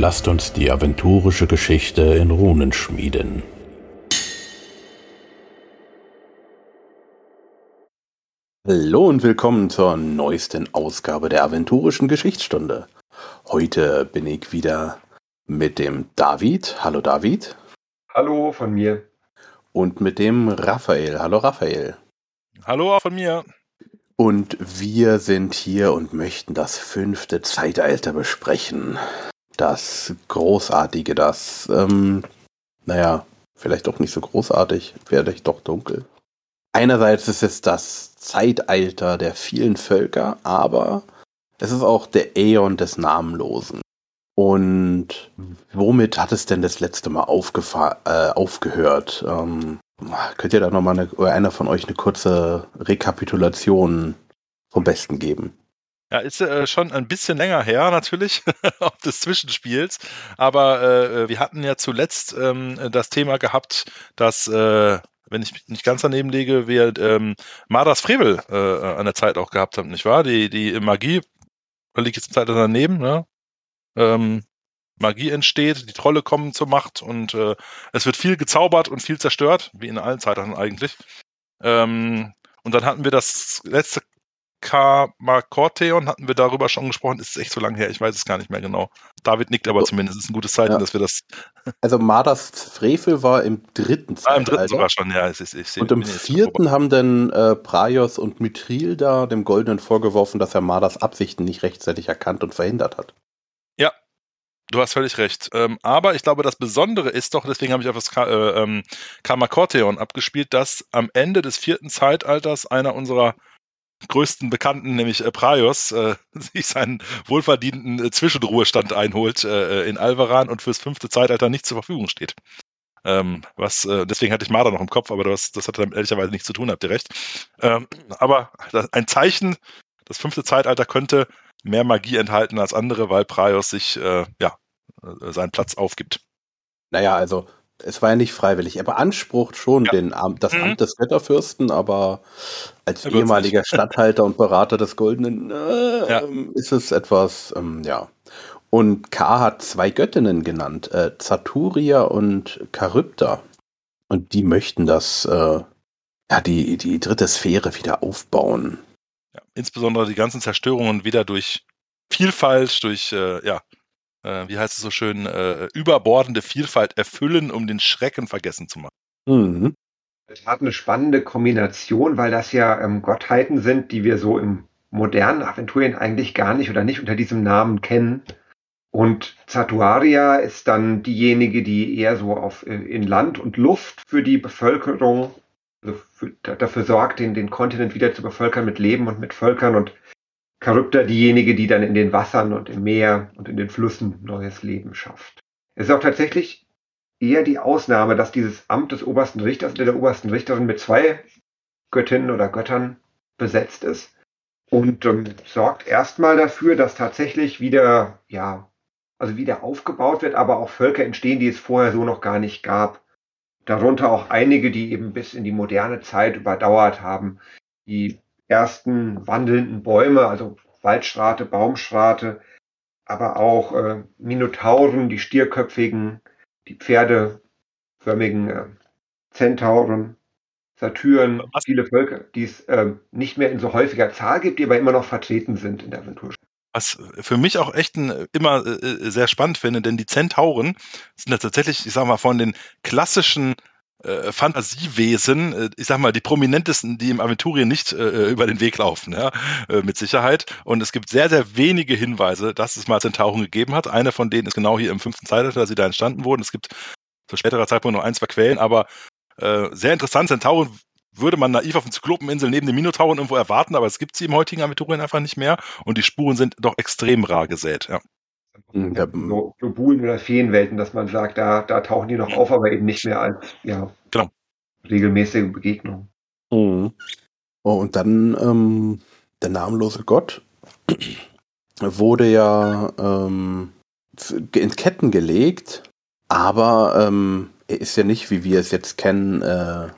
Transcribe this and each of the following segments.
lasst uns die aventurische Geschichte in Runen schmieden. Hallo und willkommen zur neuesten Ausgabe der aventurischen Geschichtsstunde. Heute bin ich wieder mit dem David. Hallo David. Hallo von mir. Und mit dem Raphael. Hallo Raphael. Hallo auch von mir. Und wir sind hier und möchten das fünfte Zeitalter besprechen. Das Großartige, das, ähm, naja, vielleicht auch nicht so großartig, vielleicht doch dunkel. Einerseits ist es das Zeitalter der vielen Völker, aber es ist auch der Äon des Namenlosen. Und womit hat es denn das letzte Mal äh, aufgehört? Ähm, könnt ihr da nochmal eine, einer von euch eine kurze Rekapitulation vom Besten geben? Ja, ist äh, schon ein bisschen länger her natürlich, auch des Zwischenspiels. Aber äh, wir hatten ja zuletzt ähm, das Thema gehabt, dass, äh, wenn ich mich nicht ganz daneben lege, wir ähm, Mardas Frevel äh, an der Zeit auch gehabt haben, nicht wahr? Die, die Magie, da liegt jetzt Zeit daneben, ne? ähm, Magie entsteht, die Trolle kommen zur Macht und äh, es wird viel gezaubert und viel zerstört, wie in allen Zeiten eigentlich. Ähm, und dann hatten wir das letzte Kamakorteon, hatten wir darüber schon gesprochen, ist echt so lange her, ich weiß es gar nicht mehr genau. David nickt aber zumindest, es ist ein gutes Zeichen, ja. dass wir das. Also Mardas Frevel war im dritten Zeitalter. Ah, im dritten sogar schon, ja. Ich, ich, ich und im vierten haben dann äh, Praios und Mithril da dem Goldenen vorgeworfen, dass er Mardas Absichten nicht rechtzeitig erkannt und verhindert hat. Ja, Du hast völlig recht. Ähm, aber ich glaube, das Besondere ist doch, deswegen habe ich auf das Ka äh, ähm, Kamakorteon abgespielt, dass am Ende des vierten Zeitalters einer unserer größten Bekannten, nämlich äh, Praios, äh, sich seinen wohlverdienten äh, Zwischenruhestand einholt äh, in Alvaran und fürs fünfte Zeitalter nicht zur Verfügung steht. Ähm, was, äh, deswegen hatte ich Marder noch im Kopf, aber das, das hat damit ehrlicherweise nichts zu tun, habt ihr recht. Ähm, aber ein Zeichen, das fünfte Zeitalter könnte mehr Magie enthalten als andere, weil Praios sich äh, ja, äh, seinen Platz aufgibt. Naja, also es war ja nicht freiwillig. Er beansprucht schon ja. den, das mhm. Amt des Wetterfürsten, aber als ehemaliger Statthalter und Berater des Goldenen äh, ja. ist es etwas, ähm, ja. Und K hat zwei Göttinnen genannt, äh, Zaturia und Charybda. Und die möchten das, äh, ja, die, die dritte Sphäre wieder aufbauen. Ja, insbesondere die ganzen Zerstörungen wieder durch Vielfalt, durch, äh, ja, äh, wie heißt es so schön, äh, überbordende Vielfalt erfüllen, um den Schrecken vergessen zu machen. Mhm. Das hat eine spannende Kombination, weil das ja ähm, Gottheiten sind, die wir so im modernen Aventurien eigentlich gar nicht oder nicht unter diesem Namen kennen. Und Zatuaria ist dann diejenige, die eher so auf, äh, in Land und Luft für die Bevölkerung also für, dafür sorgt, den, den Kontinent wieder zu bevölkern mit Leben und mit Völkern und Charybda diejenige, die dann in den Wassern und im Meer und in den Flüssen neues Leben schafft. Es ist auch tatsächlich eher die Ausnahme, dass dieses Amt des obersten Richters oder der obersten Richterin mit zwei Göttinnen oder Göttern besetzt ist und ähm, sorgt erstmal dafür, dass tatsächlich wieder, ja, also wieder aufgebaut wird, aber auch Völker entstehen, die es vorher so noch gar nicht gab. Darunter auch einige, die eben bis in die moderne Zeit überdauert haben. Die ersten wandelnden Bäume, also Waldschrate, Baumschrate, aber auch äh, Minotauren, die stierköpfigen, die pferdeförmigen äh, Zentauren, Satyren, Was? viele Völker, die es äh, nicht mehr in so häufiger Zahl gibt, die aber immer noch vertreten sind in der Aventur. Was für mich auch echt ein, immer äh, äh, sehr spannend finde, denn die Zentauren sind ja tatsächlich, ich sag mal, von den klassischen äh, Fantasiewesen, äh, ich sag mal, die prominentesten, die im Aventurien nicht äh, über den Weg laufen, ja, äh, mit Sicherheit. Und es gibt sehr, sehr wenige Hinweise, dass es mal Zentauren gegeben hat. Eine von denen ist genau hier im fünften Zeitalter, dass sie da entstanden wurden. Es gibt zu späterer Zeitpunkt noch ein, zwei Quellen, aber äh, sehr interessant. Zentauren würde man naiv auf den Zyklopeninsel neben den Minotauren irgendwo erwarten, aber es gibt sie im heutigen Aventurien einfach nicht mehr und die Spuren sind doch extrem rar gesät, ja. Ja, so Globulen oder Feenwelten, dass man sagt, da, da tauchen die noch auf, aber eben nicht mehr als ja, genau. regelmäßige Begegnung. Mhm. Oh, und dann ähm, der namenlose Gott wurde ja ähm, in Ketten gelegt, aber ähm, er ist ja nicht, wie wir es jetzt kennen, äh,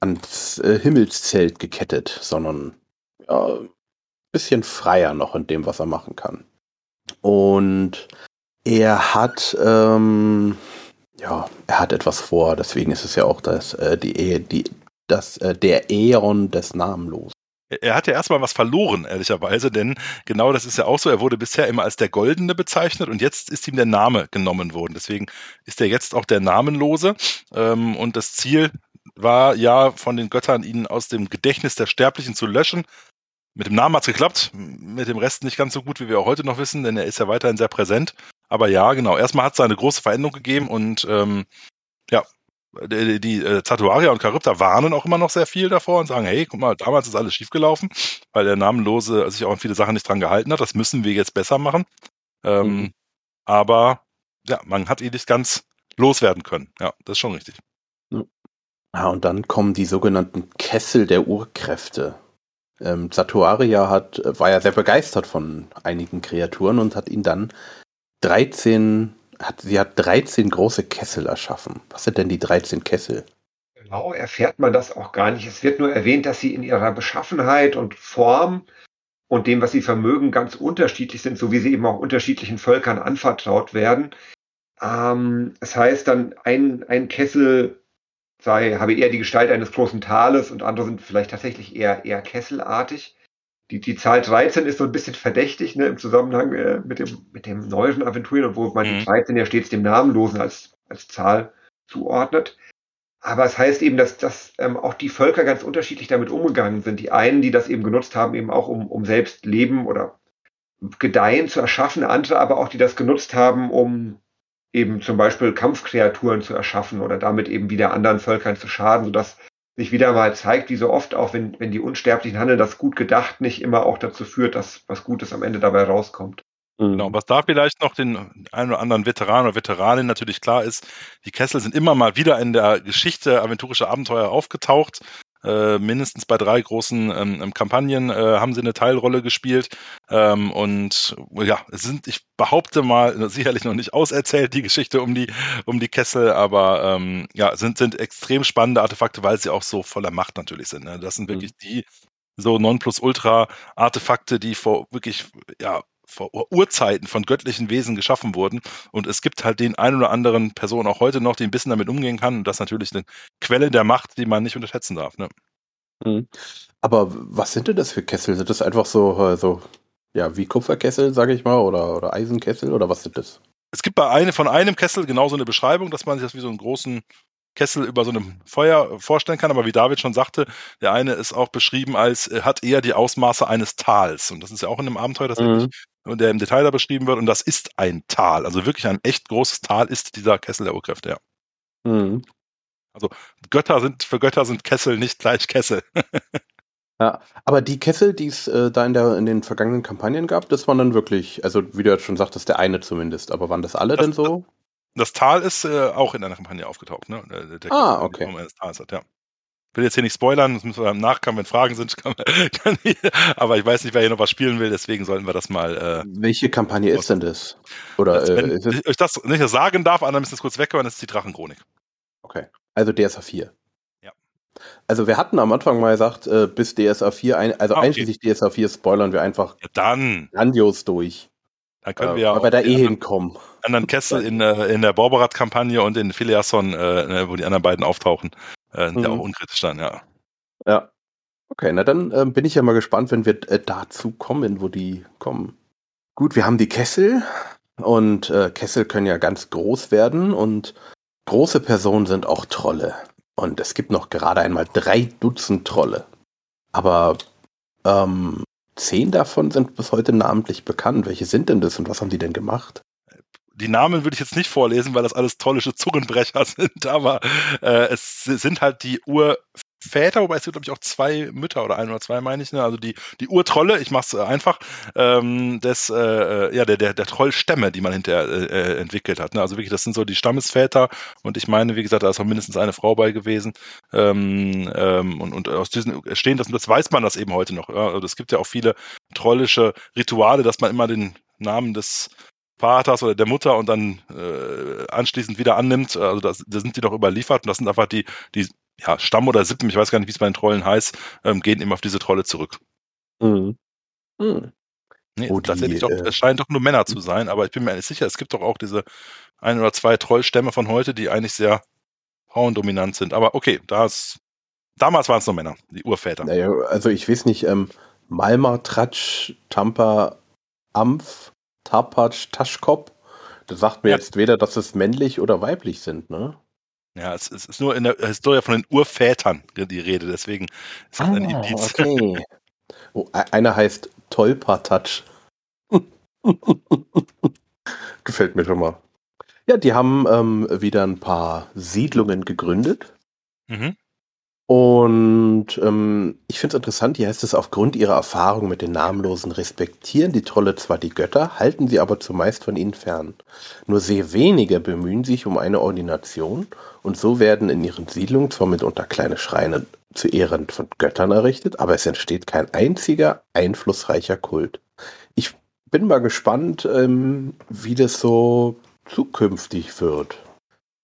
ans äh, Himmelszelt gekettet, sondern ja, bisschen freier noch in dem, was er machen kann. Und Er hat, ähm, ja, er hat etwas vor, deswegen ist es ja auch das, äh, die, die, das, äh, der Äon des Namenlosen. Er hat ja erstmal was verloren, ehrlicherweise, denn genau das ist ja auch so. Er wurde bisher immer als der Goldene bezeichnet und jetzt ist ihm der Name genommen worden. Deswegen ist er jetzt auch der Namenlose. Ähm, und das Ziel war ja von den Göttern, ihn aus dem Gedächtnis der Sterblichen zu löschen. Mit dem Namen hat es geklappt, mit dem Rest nicht ganz so gut, wie wir auch heute noch wissen, denn er ist ja weiterhin sehr präsent. Aber ja, genau, erstmal hat es eine große Veränderung gegeben und ähm, ja, die, die äh, Zatuaria und Charybda warnen auch immer noch sehr viel davor und sagen, hey, guck mal, damals ist alles schiefgelaufen, weil der Namenlose sich auch an viele Sachen nicht dran gehalten hat. Das müssen wir jetzt besser machen. Ähm, mhm. Aber ja, man hat ihn nicht ganz loswerden können. Ja, das ist schon richtig. Ja, und dann kommen die sogenannten Kessel der Urkräfte. Ähm, Satuaria hat, war ja sehr begeistert von einigen Kreaturen und hat ihn dann 13, hat, sie hat 13 große Kessel erschaffen. Was sind denn die 13 Kessel? Genau, erfährt man das auch gar nicht. Es wird nur erwähnt, dass sie in ihrer Beschaffenheit und Form und dem, was sie vermögen, ganz unterschiedlich sind, so wie sie eben auch unterschiedlichen Völkern anvertraut werden. Ähm, das heißt dann, ein, ein Kessel sei, habe eher die Gestalt eines großen Tales und andere sind vielleicht tatsächlich eher, eher kesselartig. Die, die Zahl 13 ist so ein bisschen verdächtig ne, im Zusammenhang äh, mit, dem, mit dem neueren Aventurien, obwohl man mhm. die 13 ja stets dem Namenlosen als, als Zahl zuordnet. Aber es heißt eben, dass, dass ähm, auch die Völker ganz unterschiedlich damit umgegangen sind. Die einen, die das eben genutzt haben, eben auch um, um selbst Leben oder Gedeihen zu erschaffen, andere aber auch, die das genutzt haben, um eben zum Beispiel Kampfkreaturen zu erschaffen oder damit eben wieder anderen Völkern zu schaden, sodass sich wieder mal zeigt, wie so oft auch, wenn, wenn die Unsterblichen handeln, das gut gedacht nicht immer auch dazu führt, dass was Gutes am Ende dabei rauskommt. Genau, was da vielleicht noch den einen oder anderen Veteran oder Veteranin natürlich klar ist, die Kessel sind immer mal wieder in der Geschichte aventurischer Abenteuer aufgetaucht. Äh, mindestens bei drei großen ähm, ähm, Kampagnen äh, haben sie eine Teilrolle gespielt. Ähm, und ja, sind, ich behaupte mal, sicherlich noch nicht auserzählt, die Geschichte um die, um die Kessel, aber ähm, ja, sind, sind extrem spannende Artefakte, weil sie auch so voller Macht natürlich sind. Ne? Das sind mhm. wirklich mhm. die so Nonplusultra-Artefakte, die vor wirklich, ja, vor Urzeiten von göttlichen Wesen geschaffen wurden. Und es gibt halt den ein oder anderen Person auch heute noch, die ein bisschen damit umgehen kann. Und das ist natürlich eine Quelle der Macht, die man nicht unterschätzen darf. Ne? Mhm. Aber was sind denn das für Kessel? Sind das einfach so, äh, so ja, wie Kupferkessel, sage ich mal, oder, oder Eisenkessel oder was sind das? Es gibt bei eine, von einem Kessel genauso eine Beschreibung, dass man sich das wie so einen großen Kessel über so einem Feuer vorstellen kann, aber wie David schon sagte, der eine ist auch beschrieben als, äh, hat eher die Ausmaße eines Tals. Und das ist ja auch in einem Abenteuer, das mhm. Wirklich, der im Detail da beschrieben wird. Und das ist ein Tal. Also wirklich ein echt großes Tal ist dieser Kessel der Urkräfte, ja. Mhm. Also Götter sind, für Götter sind Kessel nicht gleich Kessel. ja, aber die Kessel, die es äh, da in, der, in den vergangenen Kampagnen gab, das waren dann wirklich, also wie du jetzt schon sagtest, der eine zumindest. Aber waren das alle das, denn so? Das Tal ist äh, auch in einer Kampagne aufgetaucht, ne? Der, der ah, okay. Eines Tals hat, ja. Ich will jetzt hier nicht spoilern, das müssen wir im Nachgang, wenn Fragen sind, kann, kann ich, aber ich weiß nicht, wer hier noch was spielen will, deswegen sollten wir das mal. Äh, Welche Kampagne ist denn das? Oder das, wenn äh, ich euch das nicht sagen darf, müsst ihr es kurz weghören, das ist die Drachenchronik. Okay. Also DSA 4. Ja. Also wir hatten am Anfang mal gesagt, äh, bis DSA 4, ein, also ah, okay. einschließlich DSA 4 spoilern wir einfach ja, dann. grandios durch. Dann können wir ja auch. da eh hinkommen. Anderen Kessel in, äh, in der Borberat-Kampagne und in Filiasson, äh, wo die anderen beiden auftauchen, äh, mhm. ja auch unkritisch dann, ja. Ja. Okay, na dann äh, bin ich ja mal gespannt, wenn wir äh, dazu kommen, wo die kommen. Gut, wir haben die Kessel und äh, Kessel können ja ganz groß werden und große Personen sind auch Trolle. Und es gibt noch gerade einmal drei Dutzend Trolle. Aber ähm, Zehn davon sind bis heute namentlich bekannt. Welche sind denn das und was haben die denn gemacht? Die Namen würde ich jetzt nicht vorlesen, weil das alles tollische Zungenbrecher sind, aber äh, es sind halt die Ur Väter, wobei es gibt, glaube ich, auch zwei Mütter oder ein oder zwei, meine ich. Ne? Also die, die Urtrolle, ich mache es äh, einfach, ähm, des, äh, äh, ja, der, der, der Trollstämme, die man hinterher äh, äh, entwickelt hat. Ne? Also wirklich, das sind so die Stammesväter und ich meine, wie gesagt, da ist auch mindestens eine Frau bei gewesen. Ähm, ähm, und, und aus diesen stehen das, das weiß man das eben heute noch. Ja? Also es gibt ja auch viele trollische Rituale, dass man immer den Namen des Vaters oder der Mutter und dann äh, anschließend wieder annimmt. Also das, da sind die doch überliefert und das sind einfach die, die ja, Stamm oder Sippen, ich weiß gar nicht, wie es bei den Trollen heißt, ähm, gehen eben auf diese Trolle zurück. Mhm. Mhm. Nee, Wo tatsächlich die, doch, äh, es scheinen doch nur Männer zu sein, aber ich bin mir nicht sicher, es gibt doch auch diese ein oder zwei Trollstämme von heute, die eigentlich sehr frauendominant sind. Aber okay, das, damals waren es nur Männer, die Urväter. Naja, also ich weiß nicht, ähm, Malmar, Tratsch, Tampa, Ampf, Tapatsch, Taschkop. Das sagt mir Ja. jetzt weder, dass es männlich oder weiblich sind, ne? Ja, es, es ist nur in der Historie von den Urvätern die Rede, deswegen ist das ein Indiz. Ah, okay. Oh, e- einer heißt Tolpatatsch. Gefällt mir schon mal. Ja, die haben ähm, wieder ein paar Siedlungen gegründet. Mhm. Und ähm, ich finde es interessant, hier heißt es, aufgrund ihrer Erfahrung mit den Namenlosen respektieren die Trolle zwar die Götter, halten sie aber zumeist von ihnen fern. Nur sehr wenige bemühen sich um eine Ordination und so werden in ihren Siedlungen zwar mitunter kleine Schreine zu Ehren von Göttern errichtet, aber es entsteht kein einziger einflussreicher Kult. Ich bin mal gespannt, ähm, wie das so zukünftig wird.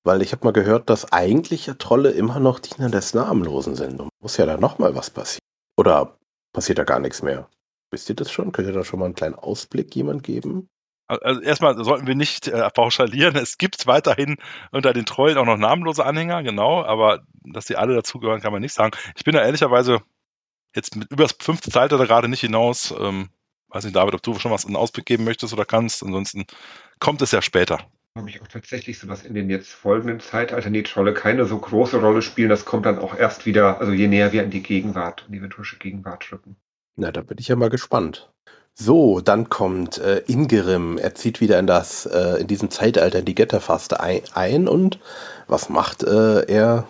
Weil ich habe mal gehört, dass eigentlich ja Trolle immer noch Diener des Namenlosen sind. Und muss ja da noch mal was passieren. Oder passiert da gar nichts mehr? Wisst ihr das schon? Könnt ihr da schon mal einen kleinen Ausblick jemand geben? Also erstmal sollten wir nicht äh, pauschalieren. Es gibt weiterhin unter den Trollen auch noch namenlose Anhänger, genau, aber dass die alle dazugehören, kann man nicht sagen. Ich bin da ehrlicherweise jetzt mit über das fünfte Zeitalter gerade nicht hinaus. Ähm, weiß nicht, David, ob du schon was in Ausblick geben möchtest oder kannst. Ansonsten kommt es ja später. Habe ich auch tatsächlich so was in den jetzt folgenden Zeitaltern, die Trolle keine so große Rolle spielen. Das kommt dann auch erst wieder, also je näher wir an die Gegenwart, an die venturische Gegenwart rücken. Na, da bin ich ja mal gespannt. So, dann kommt äh, Ingerim. Er zieht wieder in das, äh, in diesem Zeitalter in die Götterfaste ein, ein und was macht äh, er?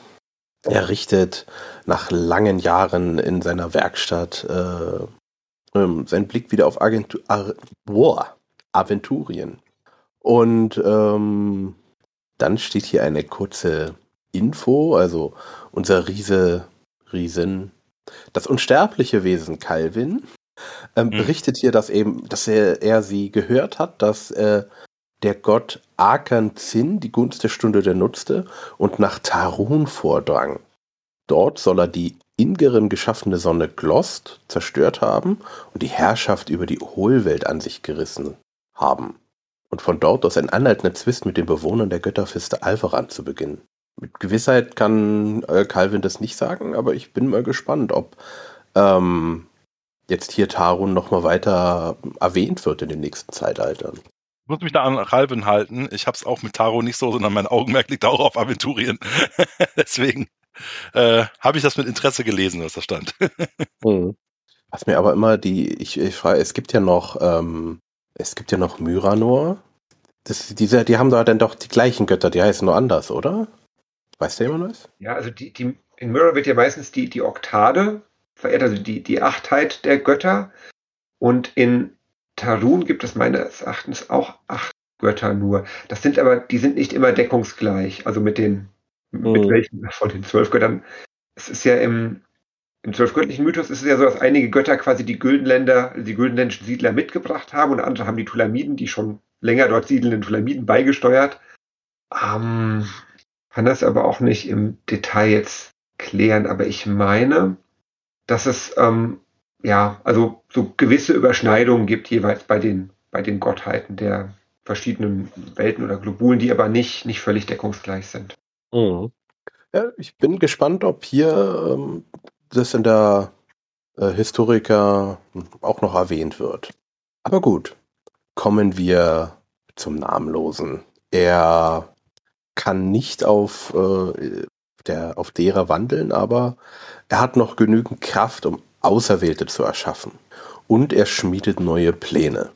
Er richtet nach langen Jahren in seiner Werkstatt äh, ähm, seinen Blick wieder auf Agentu Ar boah, Aventurien. Und ähm, dann steht hier eine kurze Info, also unser Riese, Riesen, das unsterbliche Wesen Calvin ähm, Mhm. berichtet hier, dass eben, dass er, er sie gehört hat, dass äh, der Gott Akan Zin die Gunst der Stunde der nutzte und nach Tarun vordrang. Dort soll er die Ingerim geschaffene Sonne Glost zerstört haben und die Herrschaft über die Hohlwelt an sich gerissen haben. Und von dort aus einen anhaltenden Zwist mit den Bewohnern der Götterfeste Alvaran zu beginnen. Mit Gewissheit kann äh, Calvin das nicht sagen, aber ich bin mal gespannt, ob ähm, jetzt hier Tarun noch mal weiter erwähnt wird in den nächsten Zeitaltern. Ich muss mich da an Ralven halten. Ich habe es auch mit Taro nicht so, sondern mein Augenmerk liegt auch auf Aventurien. Deswegen äh, habe ich das mit Interesse gelesen, was da stand. Was mir aber immer die, ich, ich frage, es gibt ja noch, ähm, es gibt ja noch Myranor. Das, diese, die haben da dann doch die gleichen Götter, die heißen nur anders, oder? Weiß der jemand was? Ja, also die, die, in Mirror wird ja meistens die, die Oktade verehrt, also die, die Achtheit der Götter. Und in Tarun gibt es meines Erachtens auch acht Götter nur. Das sind aber, die sind nicht immer deckungsgleich, also mit den, mit Mhm. welchen von den zwölf Göttern. Es ist ja im, im zwölfgöttlichen Mythos ist es ja so, dass einige Götter quasi die Güldenländer, die güldenländischen Siedler mitgebracht haben und andere haben die Tulamiden, die schon länger dort siedelnden Tulamiden beigesteuert. Ähm, kann das aber auch nicht im Detail jetzt klären, aber ich meine, dass es ähm, ja also so gewisse Überschneidungen gibt jeweils bei den bei den Gottheiten der verschiedenen Welten oder Globulen, die aber nicht nicht völlig deckungsgleich sind. Ja, ich bin gespannt, ob hier ähm, das in der äh, Historiker auch noch erwähnt wird. Aber gut, kommen wir zum Namenlosen. Er kann nicht auf, äh, der, auf derer wandeln, aber er hat noch genügend Kraft, um Auserwählte zu erschaffen. Und er schmiedet neue Pläne.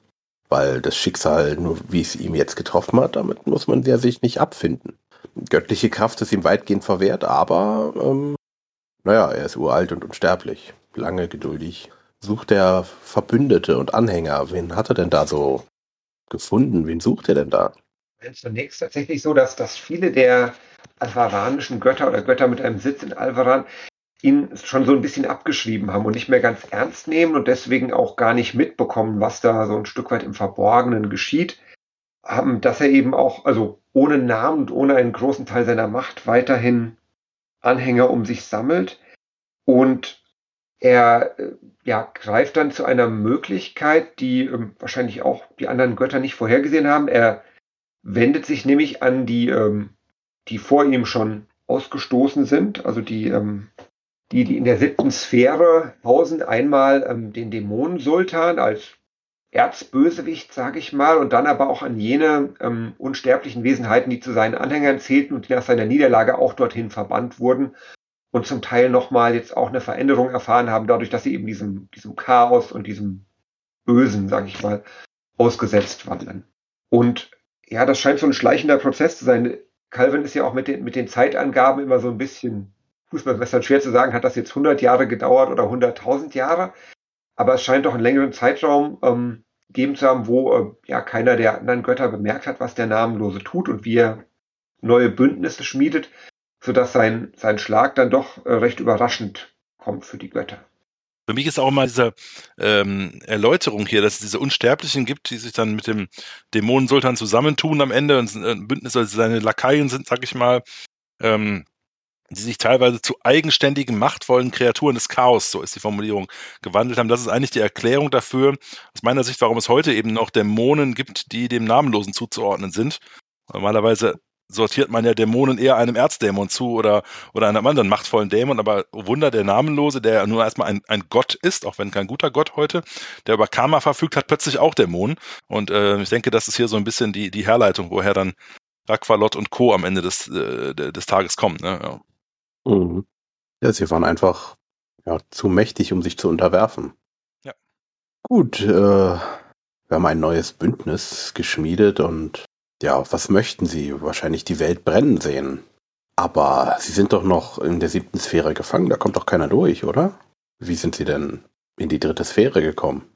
Weil das Schicksal, nur wie es ihm jetzt getroffen hat, damit muss man ja sich nicht abfinden. Göttliche Kraft ist ihm weitgehend verwehrt, aber ähm, naja, er ist uralt und unsterblich. Lange geduldig. Sucht er Verbündete und Anhänger. Wen hat er denn da so gefunden? Wen sucht er denn da? Zunächst tatsächlich so, dass, dass viele der alvaranischen Götter oder Götter mit einem Sitz in Alvaran ihn schon so ein bisschen abgeschrieben haben und nicht mehr ganz ernst nehmen und deswegen auch gar nicht mitbekommen, was da so ein Stück weit im Verborgenen geschieht. Haben, dass er eben auch, also ohne Namen und ohne einen großen Teil seiner Macht weiterhin Anhänger um sich sammelt und er äh, ja, greift dann zu einer Möglichkeit, die ähm, wahrscheinlich auch die anderen Götter nicht vorhergesehen haben. Er wendet sich nämlich an die, ähm, die vor ihm schon ausgestoßen sind, also die, ähm, die, die in der siebten Sphäre hausen, einmal ähm, den Dämonensultan als Erzbösewicht, sage ich mal, und dann aber auch an jene ähm, unsterblichen Wesenheiten, die zu seinen Anhängern zählten und die nach seiner Niederlage auch dorthin verbannt wurden und zum Teil nochmal jetzt auch eine Veränderung erfahren haben, dadurch, dass sie eben diesem, diesem Chaos und diesem Bösen, sage ich mal, ausgesetzt waren. Und ja, das scheint so ein schleichender Prozess zu sein. Calvin ist ja auch mit den, mit den Zeitangaben immer so ein bisschen, Fußballmessern schwer zu sagen, hat das jetzt 100 Jahre gedauert oder 100.000 Jahre. Aber es scheint doch einen längeren Zeitraum ähm, gegeben zu haben, wo äh, ja keiner der anderen Götter bemerkt hat, was der Namenlose tut und wie er neue Bündnisse schmiedet, sodass sein, sein Schlag dann doch äh, recht überraschend kommt für die Götter. Für mich ist auch immer diese ähm, Erläuterung hier, dass es diese Unsterblichen gibt, die sich dann mit dem Dämonensultan zusammentun am Ende und ein Bündnis, also seine Lakaien sind, sag ich mal, ähm, die sich teilweise zu eigenständigen, machtvollen Kreaturen des Chaos, so ist die Formulierung, gewandelt haben. Das ist eigentlich die Erklärung dafür, aus meiner Sicht, warum es heute eben noch Dämonen gibt, die dem Namenlosen zuzuordnen sind. Normalerweise sortiert man ja Dämonen eher einem Erzdämon zu oder, oder einem anderen machtvollen Dämon, aber Wunder, der Namenlose, der ja nur erstmal ein, ein Gott ist, auch wenn kein guter Gott heute, der über Karma verfügt, hat plötzlich auch Dämonen. Und äh, ich denke, das ist hier so ein bisschen die, die Herleitung, woher dann Aqualot und Co. am Ende des, äh, des Tages kommen. Ne? Ja. Mhm. Ja, sie waren einfach ja, zu mächtig, um sich zu unterwerfen. Ja. Gut, äh, wir haben ein neues Bündnis geschmiedet und ja, was möchten sie? Wahrscheinlich die Welt brennen sehen. Aber sie sind doch noch in der siebten Sphäre gefangen, da kommt doch keiner durch, oder? Wie sind sie denn in die dritte Sphäre gekommen?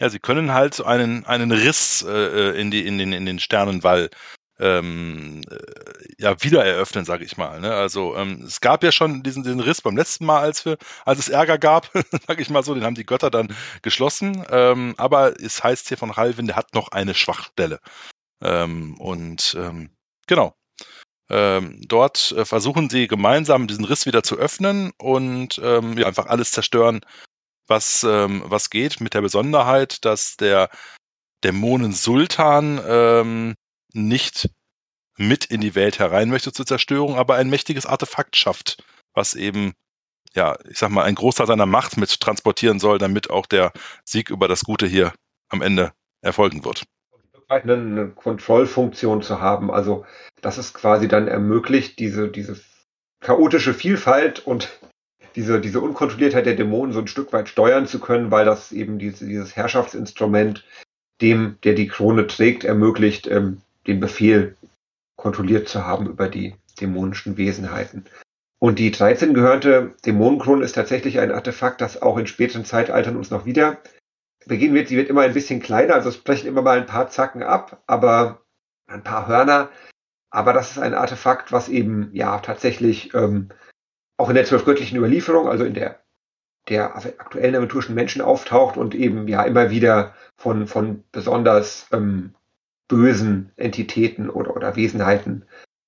Ja, sie können halt so einen, einen Riss äh, äh in, die, in, den, in den Sternenwall ähm, äh, ja wieder eröffnen, sage ich mal. Ne? Also ähm, es gab ja schon diesen, diesen Riss beim letzten Mal, als wir, als es Ärger gab, sage ich mal so, den haben die Götter dann geschlossen. Ähm, aber es heißt hier von Halvin, der hat noch eine Schwachstelle. Ähm, und ähm, genau. Ähm, dort äh, versuchen sie gemeinsam diesen Riss wieder zu öffnen und ja, einfach alles zerstören, was, was geht, mit der Besonderheit, dass der Dämonen-Sultan nicht mit in die Welt herein möchte zur Zerstörung, aber ein mächtiges Artefakt schafft, was eben, ja, ich sag mal, ein Großteil seiner Macht mit transportieren soll, damit auch der Sieg über das Gute hier am Ende erfolgen wird. Eine, Kontrollfunktion zu haben, also dass es quasi dann ermöglicht, diese, diese chaotische Vielfalt und diese, diese Unkontrolliertheit der Dämonen so ein Stück weit steuern zu können, weil das eben diese, dieses Herrschaftsinstrument dem, der die Krone trägt, ermöglicht, ähm, den Befehl kontrolliert zu haben über die dämonischen Wesenheiten. Und die 13 gehörte Dämonenkrone ist tatsächlich ein Artefakt, das auch in späteren Zeitaltern uns noch wieder begegnen wird. Sie wird immer ein bisschen kleiner, also es brechen immer mal ein paar Zacken ab, aber ein paar Hörner. Aber das ist ein Artefakt, was eben ja tatsächlich ähm, auch in der zwölfgöttlichen Überlieferung, also in der der aktuellen aventurischen Menschen auftaucht und eben ja immer wieder von, von besonders ähm, bösen Entitäten oder, oder Wesenheiten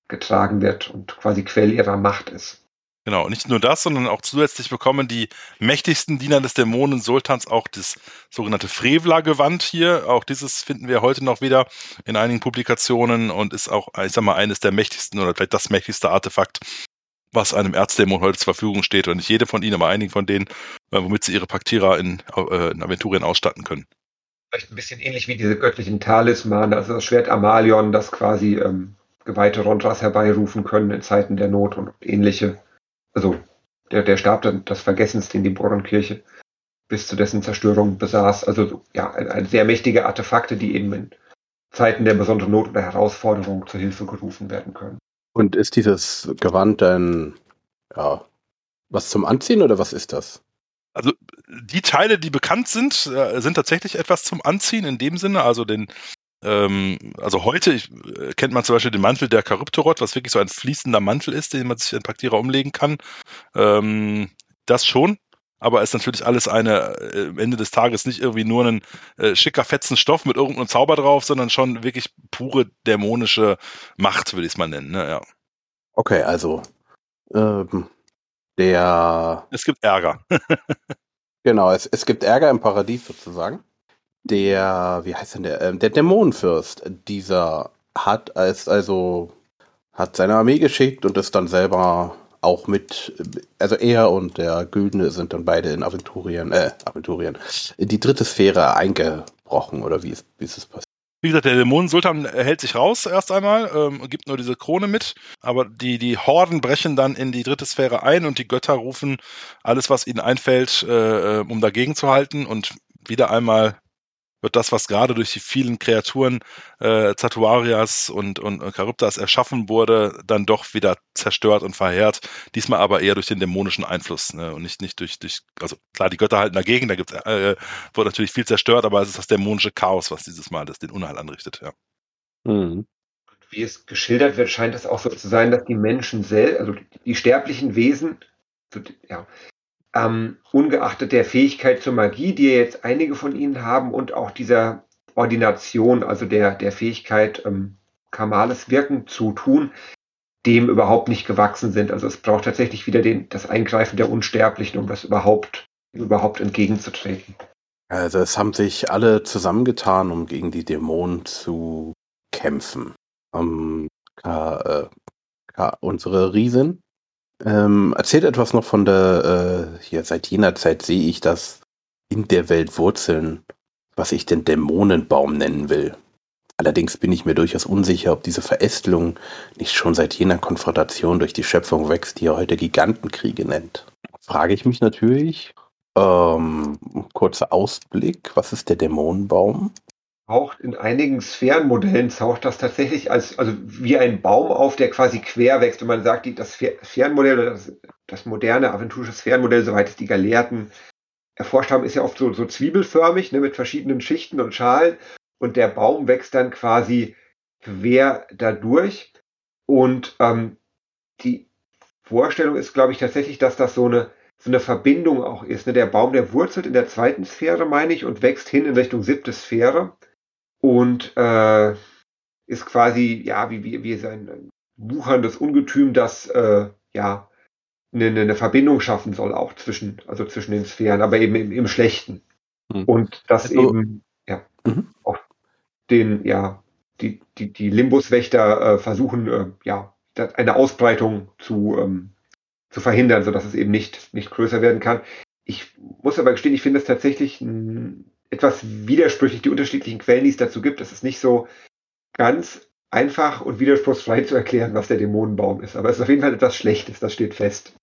getragen wird und quasi Quell ihrer Macht ist. Genau, nicht nur das, sondern auch zusätzlich bekommen die mächtigsten Diener des Dämonen Sultans auch das sogenannte Frevler-Gewand hier. Auch dieses finden wir heute noch wieder in einigen Publikationen und ist auch, ich sag mal, eines der mächtigsten oder vielleicht das mächtigste Artefakt, was einem Erzdämon heute zur Verfügung steht. Und nicht jede von ihnen, aber einigen von denen, äh, womit sie ihre Paktierer in, äh, in Aventurien ausstatten können vielleicht ein bisschen ähnlich wie diese göttlichen Talismane, also das Schwert Amalion, das quasi ähm, Geweihte Rondras herbeirufen können in Zeiten der Not und ähnliche. Also der, der Stab des Vergessens, den die Boronkirche bis zu dessen Zerstörung besaß. Also ja, ein, ein sehr mächtige Artefakte, die eben in Zeiten der besonderen Not oder Herausforderung zur Hilfe gerufen werden können. Und ist dieses Gewand dann ja was zum Anziehen oder was ist das? Also die Teile, die bekannt sind, äh, sind tatsächlich etwas zum Anziehen in dem Sinne. Also den, ähm, also heute ich, äh, kennt man zum Beispiel den Mantel der Charybdorot, was wirklich so ein fließender Mantel ist, den man sich in Paktierer umlegen kann. Ähm, das schon. Aber ist natürlich alles eine, äh, am Ende des Tages nicht irgendwie nur ein äh, schicker fetzen Stoff mit irgendeinem Zauber drauf, sondern schon wirklich pure dämonische Macht, würde ich es mal nennen. Ne? Ja. Okay, also ähm, der. Es gibt Ärger. Genau, es, es gibt Ärger im Paradies sozusagen. Der, wie heißt denn der? Ähm, der Dämonenfürst, dieser hat als also hat seine Armee geschickt und ist dann selber auch mit, also er und der Güldene sind dann beide in Aventurien, äh, Aventurien, in die dritte Sphäre eingebrochen oder wie ist, wie ist es passiert? Wie gesagt, der Dämonensultan hält sich raus erst einmal, ähm, gibt nur diese Krone mit, aber die, die Horden brechen dann in die dritte Sphäre ein und die Götter rufen alles, was ihnen einfällt, äh, um dagegen zu halten und wieder einmal wird das, was gerade durch die vielen Kreaturen äh, Zatuarias und, und, und Charybdas erschaffen wurde, dann doch wieder zerstört und verheert. Diesmal aber eher durch den dämonischen Einfluss ne? und nicht, nicht durch, durch, also klar, die Götter halten dagegen, da gibt's, äh, wird natürlich viel zerstört, aber es ist das dämonische Chaos, was dieses Mal das den Unheil anrichtet, ja. Mhm. Wie es geschildert wird, scheint es auch so zu sein, dass die Menschen selbst, also die sterblichen Wesen, ja, ähm, ungeachtet der Fähigkeit zur Magie, die jetzt einige von ihnen haben und auch dieser Ordination, also der, der Fähigkeit, ähm, Kamales Wirken zu tun, dem überhaupt nicht gewachsen sind. Also es braucht tatsächlich wieder den, das Eingreifen der Unsterblichen, um das überhaupt, überhaupt entgegenzutreten. Also es haben sich alle zusammengetan, um gegen die Dämonen zu kämpfen. Um, K, äh, K, unsere Riesin ähm, erzählt etwas noch von der, äh, hier seit jener Zeit sehe ich das in der Welt Wurzeln, was ich den Dämonenbaum nennen will. Allerdings bin ich mir durchaus unsicher, ob diese Verästelung nicht schon seit jener Konfrontation durch die Schöpfung wächst, die er heute Gigantenkriege nennt. Frage ich mich natürlich, ähm, kurzer Ausblick, was ist der Dämonenbaum? Taucht in einigen Sphärenmodellen taucht das tatsächlich als also wie ein Baum auf, der quasi quer wächst. Und man sagt, das Sphärenmodell das, das moderne aventurische Sphärenmodell, soweit es die Gelehrten erforscht haben, ist ja oft so, so zwiebelförmig ne, mit verschiedenen Schichten und Schalen. Und der Baum wächst dann quasi quer dadurch. Und ähm, die Vorstellung ist, glaube ich, tatsächlich, dass das so eine so eine Verbindung auch ist. Ne? Der Baum, der wurzelt in der zweiten Sphäre, meine ich, und wächst hin in Richtung siebte Sphäre und äh, ist quasi, ja, wie, wie, wie sein wucherndes Ungetüm, das äh, ja eine, eine Verbindung schaffen soll, auch zwischen, also zwischen den Sphären, aber eben im, im Schlechten. Mhm. Und das also, eben, ja, mhm. auch den, ja, die, die, die Limbuswächter äh, versuchen, äh, ja, eine Ausbreitung zu, ähm, zu verhindern, sodass es eben nicht, nicht größer werden kann. Ich muss aber gestehen, ich finde es tatsächlich ein etwas widersprüchlich, die unterschiedlichen Quellen, die es dazu gibt. Es ist nicht so ganz einfach und widerspruchsfrei zu erklären, was der Dämonenbaum ist. Aber es ist auf jeden Fall etwas Schlechtes, das steht fest.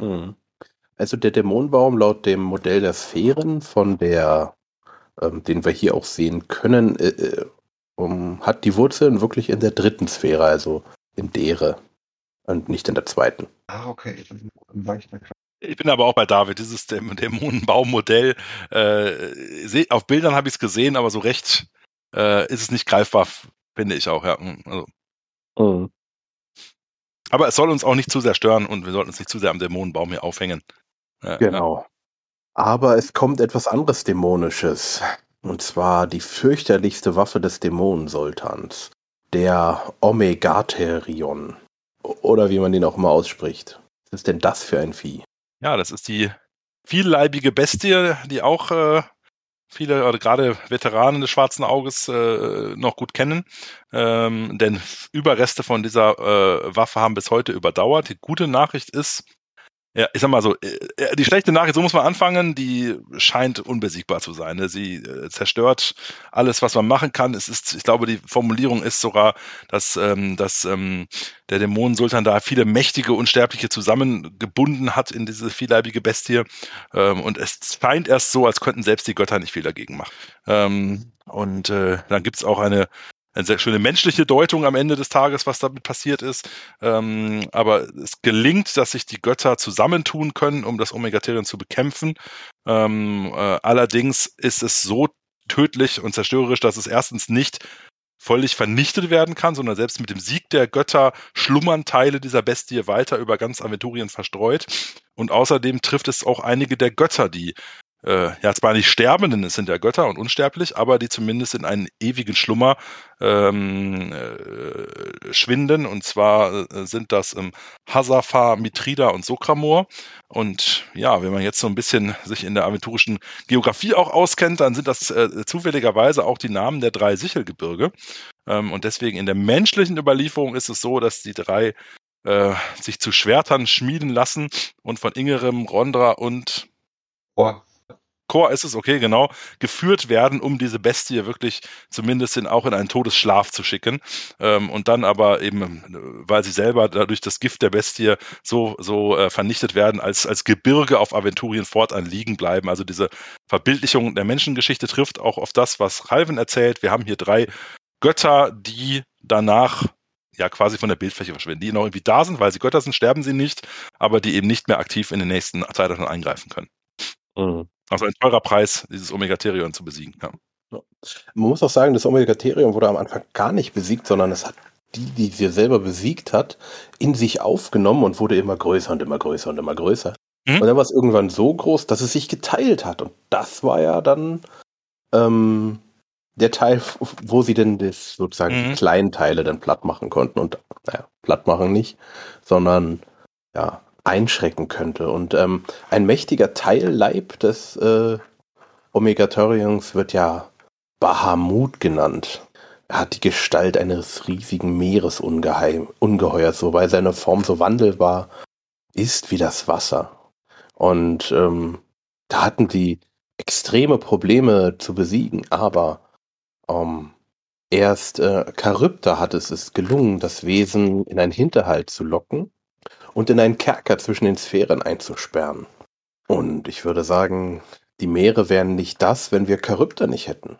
Hm. Also der Dämonenbaum laut dem Modell der Sphären, von der, ähm, den wir hier auch sehen können, äh, äh um, hat die Wurzeln wirklich in der dritten Sphäre, also in dere und nicht in der zweiten. Ah, okay. Dann war ich da ich bin aber auch bei David, dieses Dämonenbaummodell. Äh, auf Bildern habe ich es gesehen, aber so recht äh, ist es nicht greifbar, finde ich auch, ja. Hm, also. Mhm. Aber es soll uns auch nicht zu sehr stören und wir sollten uns nicht zu sehr am Dämonenbaum hier aufhängen. Äh, genau. Ja. Aber es kommt etwas anderes Dämonisches. Und zwar die fürchterlichste Waffe des Dämonensultans. Der Omegatherion. Oder wie man den auch immer ausspricht. Was ist denn das für ein Vieh? Ja, das ist die vielleibige Bestie, die auch äh, viele, oder gerade Veteranen des Schwarzen Auges äh, noch gut kennen. Ähm, denn Überreste von dieser äh, Waffe haben bis heute überdauert. Die gute Nachricht ist, ja, ich sag mal so, äh, äh, die schlechte Nachricht, so muss man anfangen, die scheint unbesiegbar zu sein. Ne? Sie äh, zerstört alles, was man machen kann. Es ist, ich glaube, die Formulierung ist sogar, dass, ähm, dass ähm, der Dämonensultan da viele mächtige Unsterbliche zusammengebunden hat in diese vielleibige Bestie. Ähm, und es scheint erst so, als könnten selbst die Götter nicht viel dagegen machen. Ähm, und äh, dann gibt's auch eine eine sehr schöne menschliche Deutung am Ende des Tages, was damit passiert ist. Ähm, aber es gelingt, dass sich die Götter zusammentun können, um das Omegatherion zu bekämpfen. Ähm, äh, allerdings ist es so tödlich und zerstörerisch, dass es erstens nicht völlig vernichtet werden kann, sondern selbst mit dem Sieg der Götter schlummern Teile dieser Bestie weiter über ganz Aventurien verstreut. Und außerdem trifft es auch einige der Götter, die äh, ja zwar nicht sterben, denn es sind ja Götter und unsterblich, aber die zumindest in einen ewigen Schlummer ähm, äh, schwinden. Und zwar äh, sind das ähm, Hasafa, Mitrida und Sokramor. Und ja, wenn man jetzt so ein bisschen sich in der aventurischen Geografie auch auskennt, dann sind das äh, zufälligerweise auch die Namen der drei Sichelgebirge. Ähm, und deswegen in der menschlichen Überlieferung ist es so, dass die drei äh, sich zu Schwertern schmieden lassen und von Ingerem, Rondra und Boah. Chor ist es, okay, genau, geführt werden, um diese Bestie wirklich zumindest in, auch in einen Todesschlaf zu schicken. Ähm, und dann aber eben, weil sie selber dadurch das Gift der Bestie so, so äh, vernichtet werden, als, als Gebirge auf Aventurien fortan liegen bleiben. Also diese Verbildlichung der Menschengeschichte trifft auch auf das, was Halven erzählt. Wir haben hier drei Götter, die danach ja quasi von der Bildfläche verschwinden, die noch irgendwie da sind, weil sie Götter sind, sterben sie nicht, aber die eben nicht mehr aktiv in den nächsten Zeitaltern eingreifen können. Mhm. Also ein teurer Preis, dieses Omegatherion zu besiegen. Ja. Man muss auch sagen, das Omegatherion wurde am Anfang gar nicht besiegt, sondern es hat die, die sie selber besiegt hat, in sich aufgenommen und wurde immer größer und immer größer und immer größer. Mhm. Und dann war es irgendwann so groß, dass es sich geteilt hat. Und das war ja dann ähm, der Teil, wo sie denn das sozusagen mhm. die kleinen Teile dann platt machen konnten. Und naja, platt machen nicht, sondern ja, einschrecken könnte. Und ähm, ein mächtiger Teilleib des äh, Omegatoriums wird ja Bahamut genannt. Er hat die Gestalt eines riesigen Meeresungeheuers, wobei seine Form so wandelbar ist wie das Wasser. Und ähm, da hatten sie extreme Probleme zu besiegen, aber ähm, erst äh, Charybda hat es, es gelungen, das Wesen in einen Hinterhalt zu locken und in einen Kerker zwischen den Sphären einzusperren. Und ich würde sagen, die Meere wären nicht das, wenn wir Charybda nicht hätten.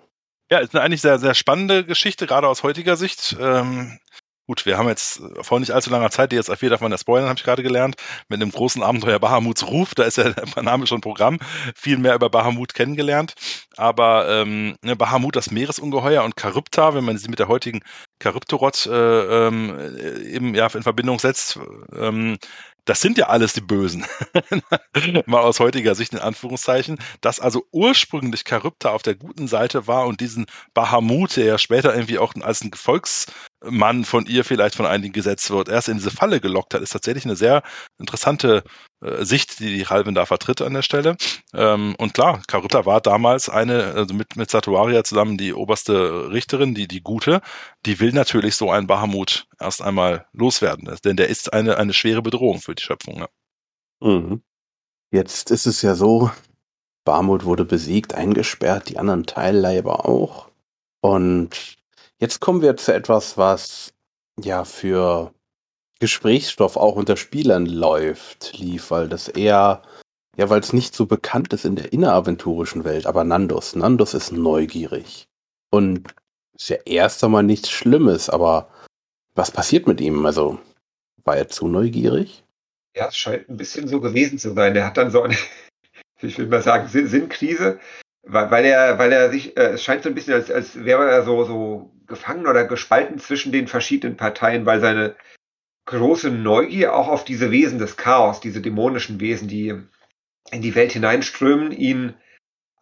Ja, ist eine eigentlich sehr, sehr spannende Geschichte, gerade aus heutiger Sicht. Ähm, gut, wir haben jetzt vor nicht allzu langer Zeit, die jetzt viel darf man ja spoilern, habe ich gerade gelernt, mit einem großen Abenteuer Bahamuts Ruf, da ist ja der Name schon Programm, viel mehr über Bahamut kennengelernt. Aber ähm, ne, Bahamut, das Meeresungeheuer und Charybda, wenn man sie mit der heutigen Charybdorot äh, ähm, eben ja in Verbindung setzt, ähm, das sind ja alles die Bösen. Mal aus heutiger Sicht in Anführungszeichen. Dass also ursprünglich Charybda auf der guten Seite war und diesen Bahamut, der ja später irgendwie auch als ein Volks, Mann von ihr vielleicht von einigen gesetzt wird, erst in diese Falle gelockt hat, ist tatsächlich eine sehr interessante äh, Sicht, die die Halvin da vertritt an der Stelle. Ähm, und klar, Karuta war damals eine, also mit, mit Satuaria zusammen die oberste Richterin, die, die gute, die will natürlich so einen Bahamut erst einmal loswerden, denn der ist eine, eine schwere Bedrohung für die Schöpfung. Ja. Mhm. Jetzt ist es ja so, Bahamut wurde besiegt, eingesperrt, die anderen Teilleiber auch. Und Jetzt kommen wir zu etwas, was ja für Gesprächsstoff auch unter Spielern läuft, lief, weil das eher, ja, weil es nicht so bekannt ist in der inneraventurischen Welt, aber Nandos. Nandos ist neugierig. Und ist ja erst einmal nichts Schlimmes, aber was passiert mit ihm? Also, war er zu neugierig? Ja, es scheint ein bisschen so gewesen zu sein. Der hat dann so eine, ich will mal sagen, Sinnkrise, weil, weil er, weil er sich, äh, es scheint so ein bisschen, als, als wäre er so, so gefangen oder gespalten zwischen den verschiedenen Parteien, weil seine große Neugier auch auf diese Wesen des Chaos, diese dämonischen Wesen, die in die Welt hineinströmen, ihn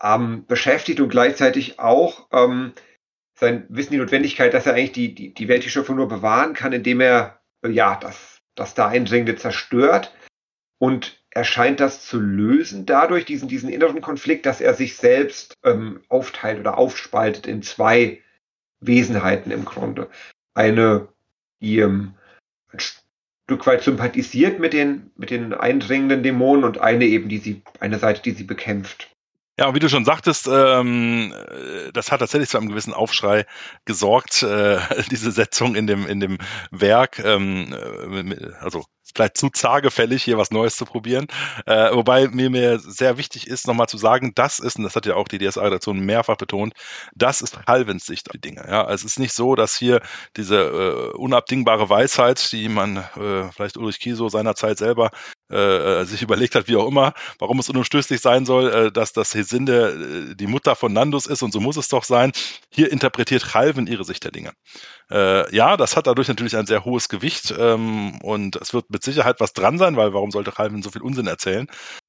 ähm, beschäftigt und gleichzeitig auch ähm, sein Wissen, die Notwendigkeit, dass er eigentlich die, die, die Welt, die Schöpfung nur bewahren kann, indem er äh, ja das, das da Eindringende zerstört. Und er scheint das zu lösen dadurch, diesen, diesen inneren Konflikt, dass er sich selbst ähm, aufteilt oder aufspaltet in zwei Wesenheiten im Grunde. Eine, die ähm, ein Stück weit sympathisiert mit den, mit den eindringenden Dämonen und eine eben, die sie, eine Seite, die sie bekämpft. Ja, und wie du schon sagtest, ähm, das hat tatsächlich zu einem gewissen Aufschrei gesorgt, äh, diese Setzung in dem, in dem Werk. Ähm, äh, also vielleicht zu zagefällig, hier was Neues zu probieren. Äh, wobei mir, mir sehr wichtig ist, nochmal zu sagen, das ist, und das hat ja auch die DSA-Redaktion mehrfach betont, das ist Halvins Sicht auf die Dinge. Ja? Also es ist nicht so, dass hier diese äh, unabdingbare Weisheit, die man äh, vielleicht Ulrich Kieso seinerzeit selber äh, sich überlegt hat, wie auch immer, warum es unumstößlich sein soll, äh, dass das Hesinde äh, die Mutter von Nandus ist und so muss es doch sein. Hier interpretiert Halvin ihre Sicht der Dinge. Ja, das hat dadurch natürlich ein sehr hohes Gewicht ähm, und es wird mit Sicherheit was dran sein, weil warum sollte Halvin so viel Unsinn erzählen?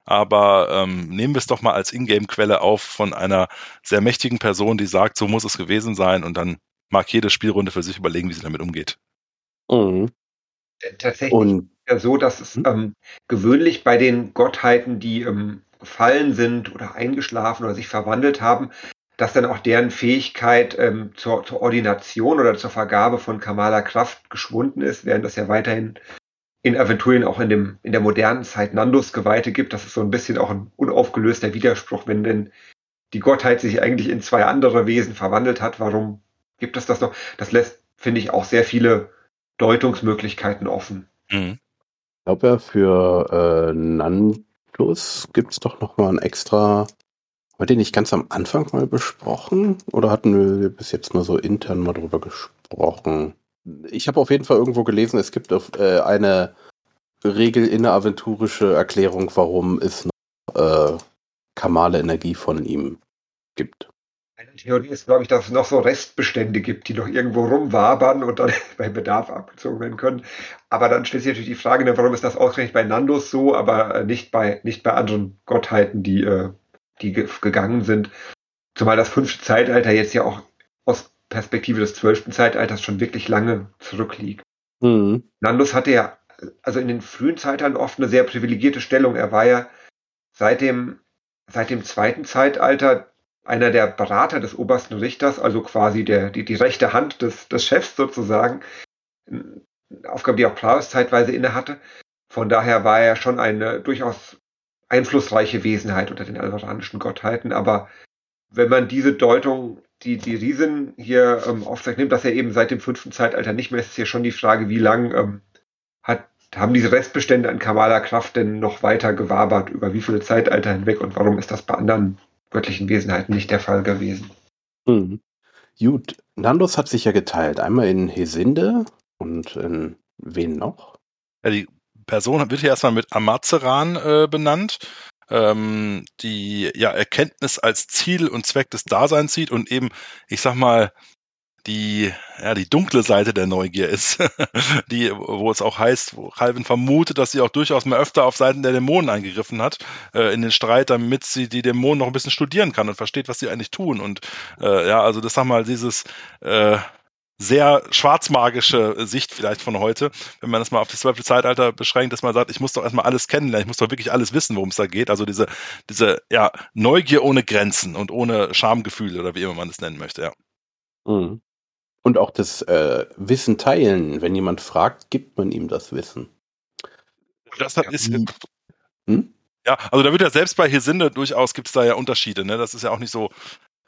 aber ähm, nehmen wir es doch mal als Ingame-Quelle auf von einer sehr mächtigen Person, die sagt, so muss es gewesen sein und dann mag jede Spielrunde für sich überlegen, wie sie damit umgeht. Mhm. Äh, tatsächlich und, ja so, dass es hm? ähm, gewöhnlich bei den Gottheiten, die ähm, gefallen sind oder eingeschlafen oder sich verwandelt haben, dass dann auch deren Fähigkeit ähm, zur, zur, Ordination oder zur Vergabe von Kamala Kraft geschwunden ist, während das ja weiterhin in Aventurien auch in, dem, in der modernen Zeit Nandos Geweihte gibt. Das ist so ein bisschen auch ein unaufgelöster Widerspruch, wenn denn die Gottheit sich eigentlich in zwei andere Wesen verwandelt hat. Warum gibt es das noch? Das lässt, finde ich, auch sehr viele Deutungsmöglichkeiten offen. Mhm. Ich glaube ja, für äh, Nandus gibt es doch noch mal ein extra war den nicht ganz am Anfang mal besprochen? Oder hatten wir bis jetzt nur so intern mal drüber gesprochen? Ich habe auf jeden Fall irgendwo gelesen, es gibt äh, eine regelinneaventurische Erklärung, warum es noch äh, kamale Energie von ihm gibt. Eine Theorie ist, glaube ich, dass es noch so Restbestände gibt, die noch irgendwo rumwabern und dann bei Bedarf abgezogen werden können. Aber dann stellt sich natürlich die Frage, ne, warum ist das ausgerechnet bei Nandos so, aber nicht bei, nicht bei anderen Gottheiten, die äh, die ge gegangen sind. Zumal das fünfte Zeitalter jetzt ja auch aus Perspektive des zwölften Zeitalters schon wirklich lange zurückliegt. Mhm. Nandus hatte ja also in den frühen Zeitaltern oft eine sehr privilegierte Stellung. Er war ja seit dem, seit dem zweiten Zeitalter einer der Berater des obersten Richters, also quasi der, die, die rechte Hand des, des Chefs sozusagen. Aufgabe, die auch Plaus zeitweise innehatte. Von daher war er schon eine durchaus einflussreiche Wesenheit unter den alvaranischen Gottheiten. Aber wenn man diese Deutung, die die Riesen hier ähm, aufzeigt, dass er eben seit dem fünften Zeitalter nicht mehr ist, ist ja schon die Frage, wie lang ähm, hat, haben diese Restbestände an Kamala Kraft denn noch weiter gewabert, über wie viele Zeitalter hinweg und warum ist das bei anderen göttlichen Wesenheiten nicht der Fall gewesen? Mhm. Gut, Nandos hat sich ja geteilt. Einmal in Hesinde und in wen noch? Ja, die Person wird hier erstmal mit Amazeran äh, benannt, ähm, die ja Erkenntnis als Ziel und Zweck des Daseins sieht und eben, ich sag mal, die, ja, die dunkle Seite der Neugier ist, die, wo es auch heißt, wo Calvin vermutet, dass sie auch durchaus mal öfter auf Seiten der Dämonen eingegriffen hat, äh, in den Streit, damit sie die Dämonen noch ein bisschen studieren kann und versteht, was sie eigentlich tun. Und äh, ja, also das sag mal, dieses äh, sehr schwarzmagische Sicht vielleicht von heute, wenn man das mal auf das zwölfte Zeitalter beschränkt, dass man sagt, ich muss doch erstmal alles kennenlernen, ich muss doch wirklich alles wissen, worum es da geht. Also diese, diese ja, Neugier ohne Grenzen und ohne Schamgefühle oder wie immer man es nennen möchte, ja. Mhm. Und auch das äh, Wissen teilen. Wenn jemand fragt, gibt man ihm das Wissen. Das hat, ist, hm? Ja, also da wird ja selbst bei Hesinde durchaus gibt es da ja Unterschiede. Ne? Das ist ja auch nicht so,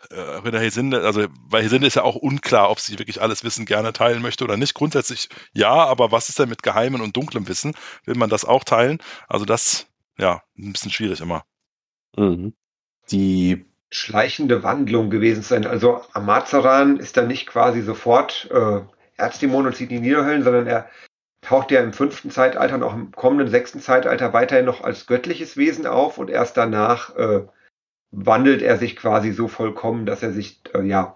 äh, Ritter Hesinde, also bei Hesinde ist ja auch unklar, ob sie wirklich alles Wissen gerne teilen möchte oder nicht. Grundsätzlich ja, aber was ist denn mit geheimem und dunklem Wissen? Will man das auch teilen? Also das, ja, ein bisschen schwierig immer. Mhm. Die schleichende Wandlung gewesen sein. Also Amazaran ist da nicht quasi sofort äh, Erzdämon und zieht die Niederhöllen, sondern er taucht ja im fünften Zeitalter und auch im kommenden sechsten Zeitalter weiterhin noch als göttliches Wesen auf und erst danach äh, wandelt er sich quasi so vollkommen, dass er sich äh, ja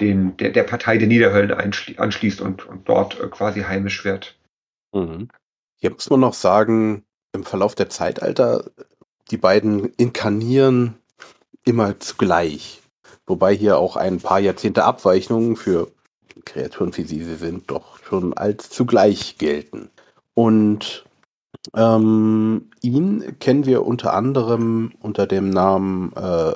den, der, der Partei der Niederhöllen anschließt und, und dort äh, quasi heimisch wird. Mhm. Hier muss man noch sagen, im Verlauf der Zeitalter, die beiden inkarnieren immer zugleich. Wobei hier auch ein paar Jahrzehnte Abweichungen für Kreaturen, wie sie sind, doch schon als zugleich gelten. Und ähm, ihn kennen wir unter anderem unter dem Namen, äh,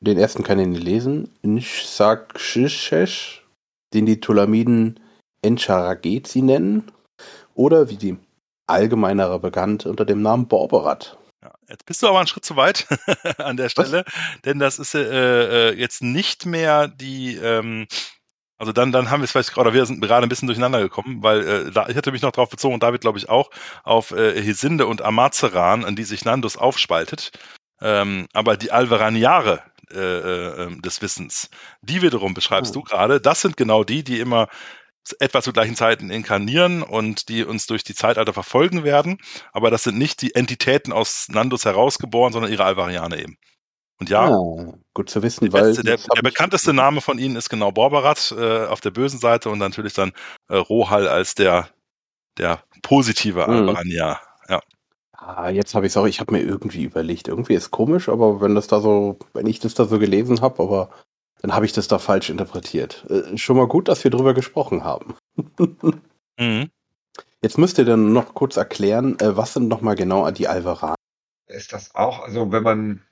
den ersten kann ich nicht lesen, Nshaksheshesh, den die Tulamiden Encharagezi nennen, oder wie die allgemeinere bekannt unter dem Namen Borberat. Ja, jetzt bist du aber einen Schritt zu weit an der Stelle, Was? denn das ist äh, äh, jetzt nicht mehr die ähm, also dann, dann haben wir es vielleicht gerade, wir sind gerade ein bisschen durcheinander gekommen, weil äh, da, ich hatte mich noch darauf bezogen und David glaube ich auch, auf äh, Hesinde und Amazeran, an die sich Nandus aufspaltet. Ähm, aber die Alveraniare äh, äh, ähm, des Wissens, die wiederum beschreibst oh. du gerade, das sind genau die, die immer etwa zu gleichen Zeiten inkarnieren und die uns durch die Zeitalter verfolgen werden. Aber das sind nicht die Entitäten aus Nandus herausgeboren, sondern ihre Alvariane eben. Und ja, ah, gut zu wissen, weil beste, der, der bekannteste Name von ihnen ist genau Borbarat äh, auf der bösen Seite und natürlich dann äh, Rohal als der der positive mhm. Albarania. Ja. Ah, jetzt habe ich es auch, ich habe mir irgendwie überlegt, irgendwie ist komisch, aber wenn das da so, wenn ich das da so gelesen habe, aber dann habe ich das da falsch interpretiert. Äh, schon mal gut, dass wir drüber gesprochen haben. mhm. Jetzt müsst ihr dann noch kurz erklären, äh, was sind nochmal genau die Alvaraner? Ist das auch, also wenn man,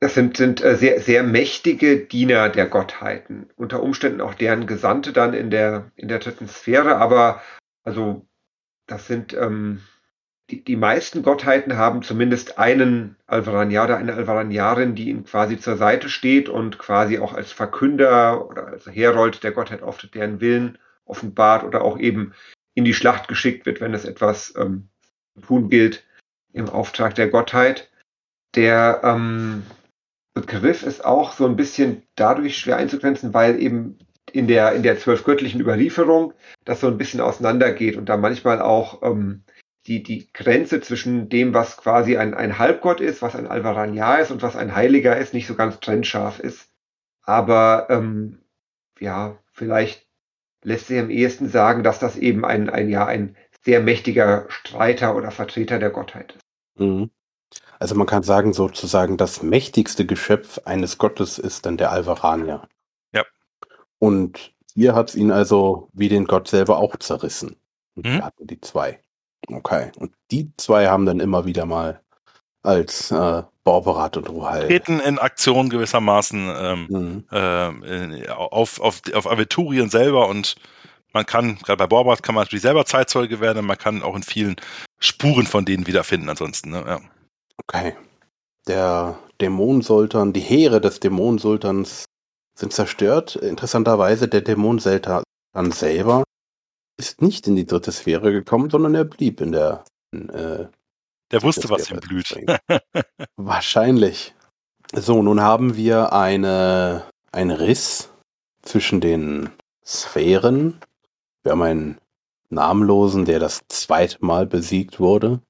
das sind, sind äh, sehr, sehr mächtige Diener der Gottheiten, unter Umständen auch deren Gesandte dann in der, in der dritten Sphäre, aber also das sind, ähm, die, die meisten Gottheiten haben zumindest einen Alvaranianer oder eine Alvaraniarin, die ihnen quasi zur Seite steht und quasi auch als Verkünder oder als Herold der Gottheit oft deren Willen offenbart oder auch eben in die Schlacht geschickt wird, wenn es etwas ähm, tun gilt im Auftrag der Gottheit. Der ähm, Begriff ist auch so ein bisschen dadurch schwer einzugrenzen, weil eben in der, in der zwölfgöttlichen Überlieferung das so ein bisschen auseinandergeht und da manchmal auch ähm, die, die Grenze zwischen dem, was quasi ein, ein Halbgott ist, was ein Alvaraniar ist und was ein Heiliger ist, nicht so ganz trennscharf ist. Aber ähm, ja, vielleicht lässt sich am ehesten sagen, dass das eben ein, ein, ja, ein sehr mächtiger Streiter oder Vertreter der Gottheit ist. Mhm. Also man kann sagen, sozusagen, das mächtigste Geschöpf eines Gottes ist dann der Alvaranier. Ja. Und hat es ihn also wie den Gott selber auch zerrissen. Mhm. hatten die zwei. Okay. Und die zwei haben dann immer wieder mal als äh, Bauberat und Ruhal. Treten in Aktion gewissermaßen ähm, Mhm. äh, auf, auf, auf Aventurien selber und man kann, gerade bei Borbart kann man natürlich selber Zeitzeuge werden, man kann auch in vielen Spuren von denen wiederfinden ansonsten. Ne? Ja. Okay. Der Dämonensultan, die Heere des Dämonensultans sind zerstört. Interessanterweise, der Dämonensultan selber ist nicht in die dritte Sphäre gekommen, sondern er blieb in der. Äh, Der wusste, was ihm blüht. wahrscheinlich. So, nun haben wir eine, einen Riss zwischen den Sphären. Wir haben einen Namenlosen, der das zweite Mal besiegt wurde.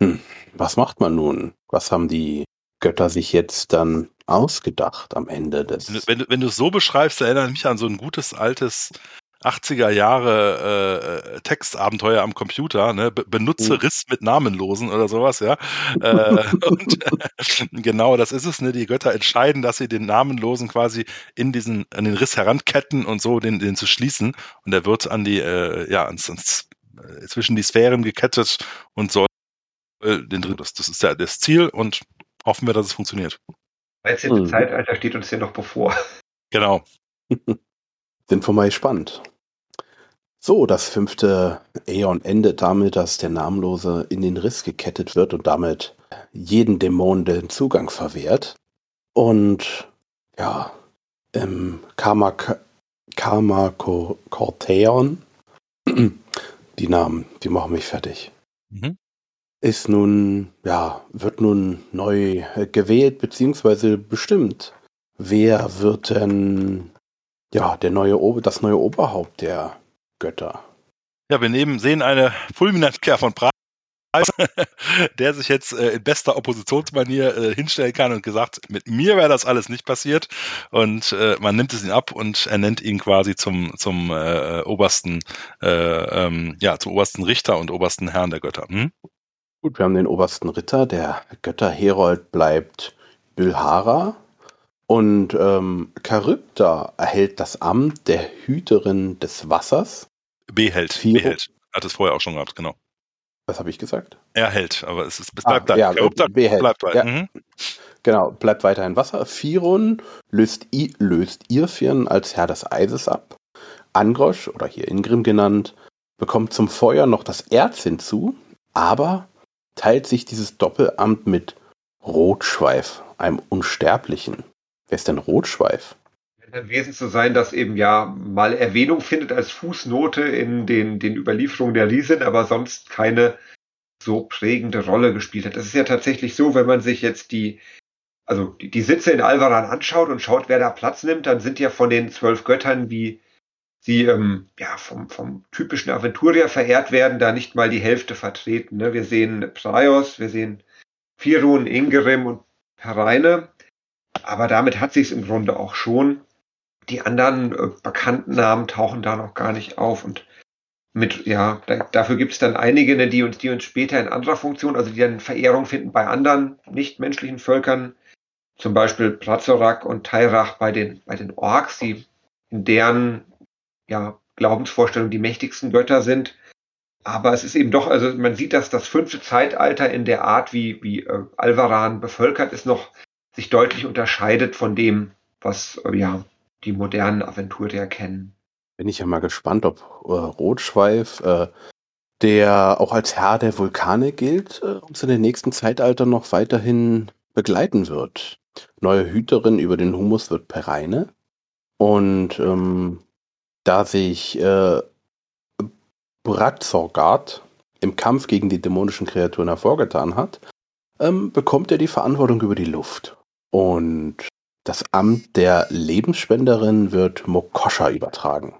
Hm, was macht man nun? Was haben die Götter sich jetzt dann ausgedacht am Ende des. Wenn du, wenn, du, es so beschreibst, erinnert mich an so ein gutes altes 80er Jahre äh, Textabenteuer am Computer, ne? Be benutze Mhm. Riss mit Namenlosen oder sowas, ja. äh, und genau, das ist es, ne? Die Götter entscheiden, dass sie den Namenlosen quasi in diesen, an den Riss heranketten und so den, den zu schließen. Und er wird an die, äh, ja, ans, ans, äh, zwischen die Sphären gekettet und soll äh, den dritten. Das, das ist ja das Ziel und hoffen wir, dass es funktioniert. 13. Mhm. Zeitalter steht uns hier noch bevor. Genau. Sind wir mal gespannt. So, das fünfte Äon endet damit, dass der Namenlose in den Riss gekettet wird und damit jeden Dämon den Zugang verwehrt. Und ja, im Karma, Karma Corteon, die Namen, die machen mich fertig. Mhm. Ist nun, ja, wird nun neu äh, gewählt beziehungsweise bestimmt. Wer wird denn ja, der neue das neue Oberhaupt der Götter. Ja, wir nehmen, sehen eine Fulminant-Kehr von Preis, der sich jetzt äh, in bester Oppositionsmanier äh, hinstellen kann und gesagt, mit mir wäre das alles nicht passiert. Und äh, man nimmt es ihn ab und er nennt ihn quasi zum, zum äh, obersten, äh, ähm, ja, zum obersten Richter und obersten Herrn der Götter. Hm? Gut, wir haben den obersten Ritter, der Götterherold bleibt Bülhara. Und ähm, Charybda erhält das Amt der Hüterin des Wassers. Behält. Vier- Behält. Hat es vorher auch schon gehabt, genau. Was habe ich gesagt? Er hält, aber es, ist, es Ah, bleibt da. ja, Charybda behält. bleibt bei. Ja. Mhm. Genau, bleibt weiterhin Wasser. Firon löst, I, löst Irfirn als Herr des Eises ab. Angrosch, oder hier Ingrim genannt, bekommt zum Feuer noch das Erz hinzu, aber teilt sich dieses Doppelamt mit Rotschweif, einem Unsterblichen. Wer ist denn Rotschweif? Ein Wesen zu sein, das eben ja mal Erwähnung findet als Fußnote in den, den Überlieferungen der Riesen, aber sonst keine so prägende Rolle gespielt hat. Das ist ja tatsächlich so, wenn man sich jetzt die, also die, die Sitze in Alvaran anschaut und schaut, wer da Platz nimmt, dann sind ja von den zwölf Göttern, wie sie ähm, ja vom, vom typischen Aventurier verehrt werden, da nicht mal die Hälfte vertreten. Ne? Wir sehen Praios, wir sehen Firun, Ingrim und Pereine. Aber damit hat sich im Grunde auch schon. Die anderen äh, bekannten Namen tauchen da noch gar nicht auf. Und mit, ja, da, dafür gibt es dann einige, ne, die uns, die uns später in anderer Funktion, also die dann Verehrung finden bei anderen nichtmenschlichen Völkern, zum Beispiel Plazorak und Tairach bei den, bei den Orks, die in deren ja, Glaubensvorstellung die mächtigsten Götter sind. Aber es ist eben doch, also man sieht, dass das fünfte Zeitalter in der Art, wie, wie äh, Alvaran bevölkert ist, noch sich deutlich unterscheidet von dem, was äh, ja die modernen Aventurier kennen. Bin ich ja mal gespannt, ob äh, Rotschweif, äh, der auch als Herr der Vulkane gilt, äh, uns in den nächsten Zeitalter noch weiterhin begleiten wird. Neue Hüterin über den Humus wird Pereine. Und ähm, da sich äh, Bratzorgard im Kampf gegen die dämonischen Kreaturen hervorgetan hat, ähm, bekommt er die Verantwortung über die Luft. Und das Amt der Lebensspenderin wird Mokosha übertragen.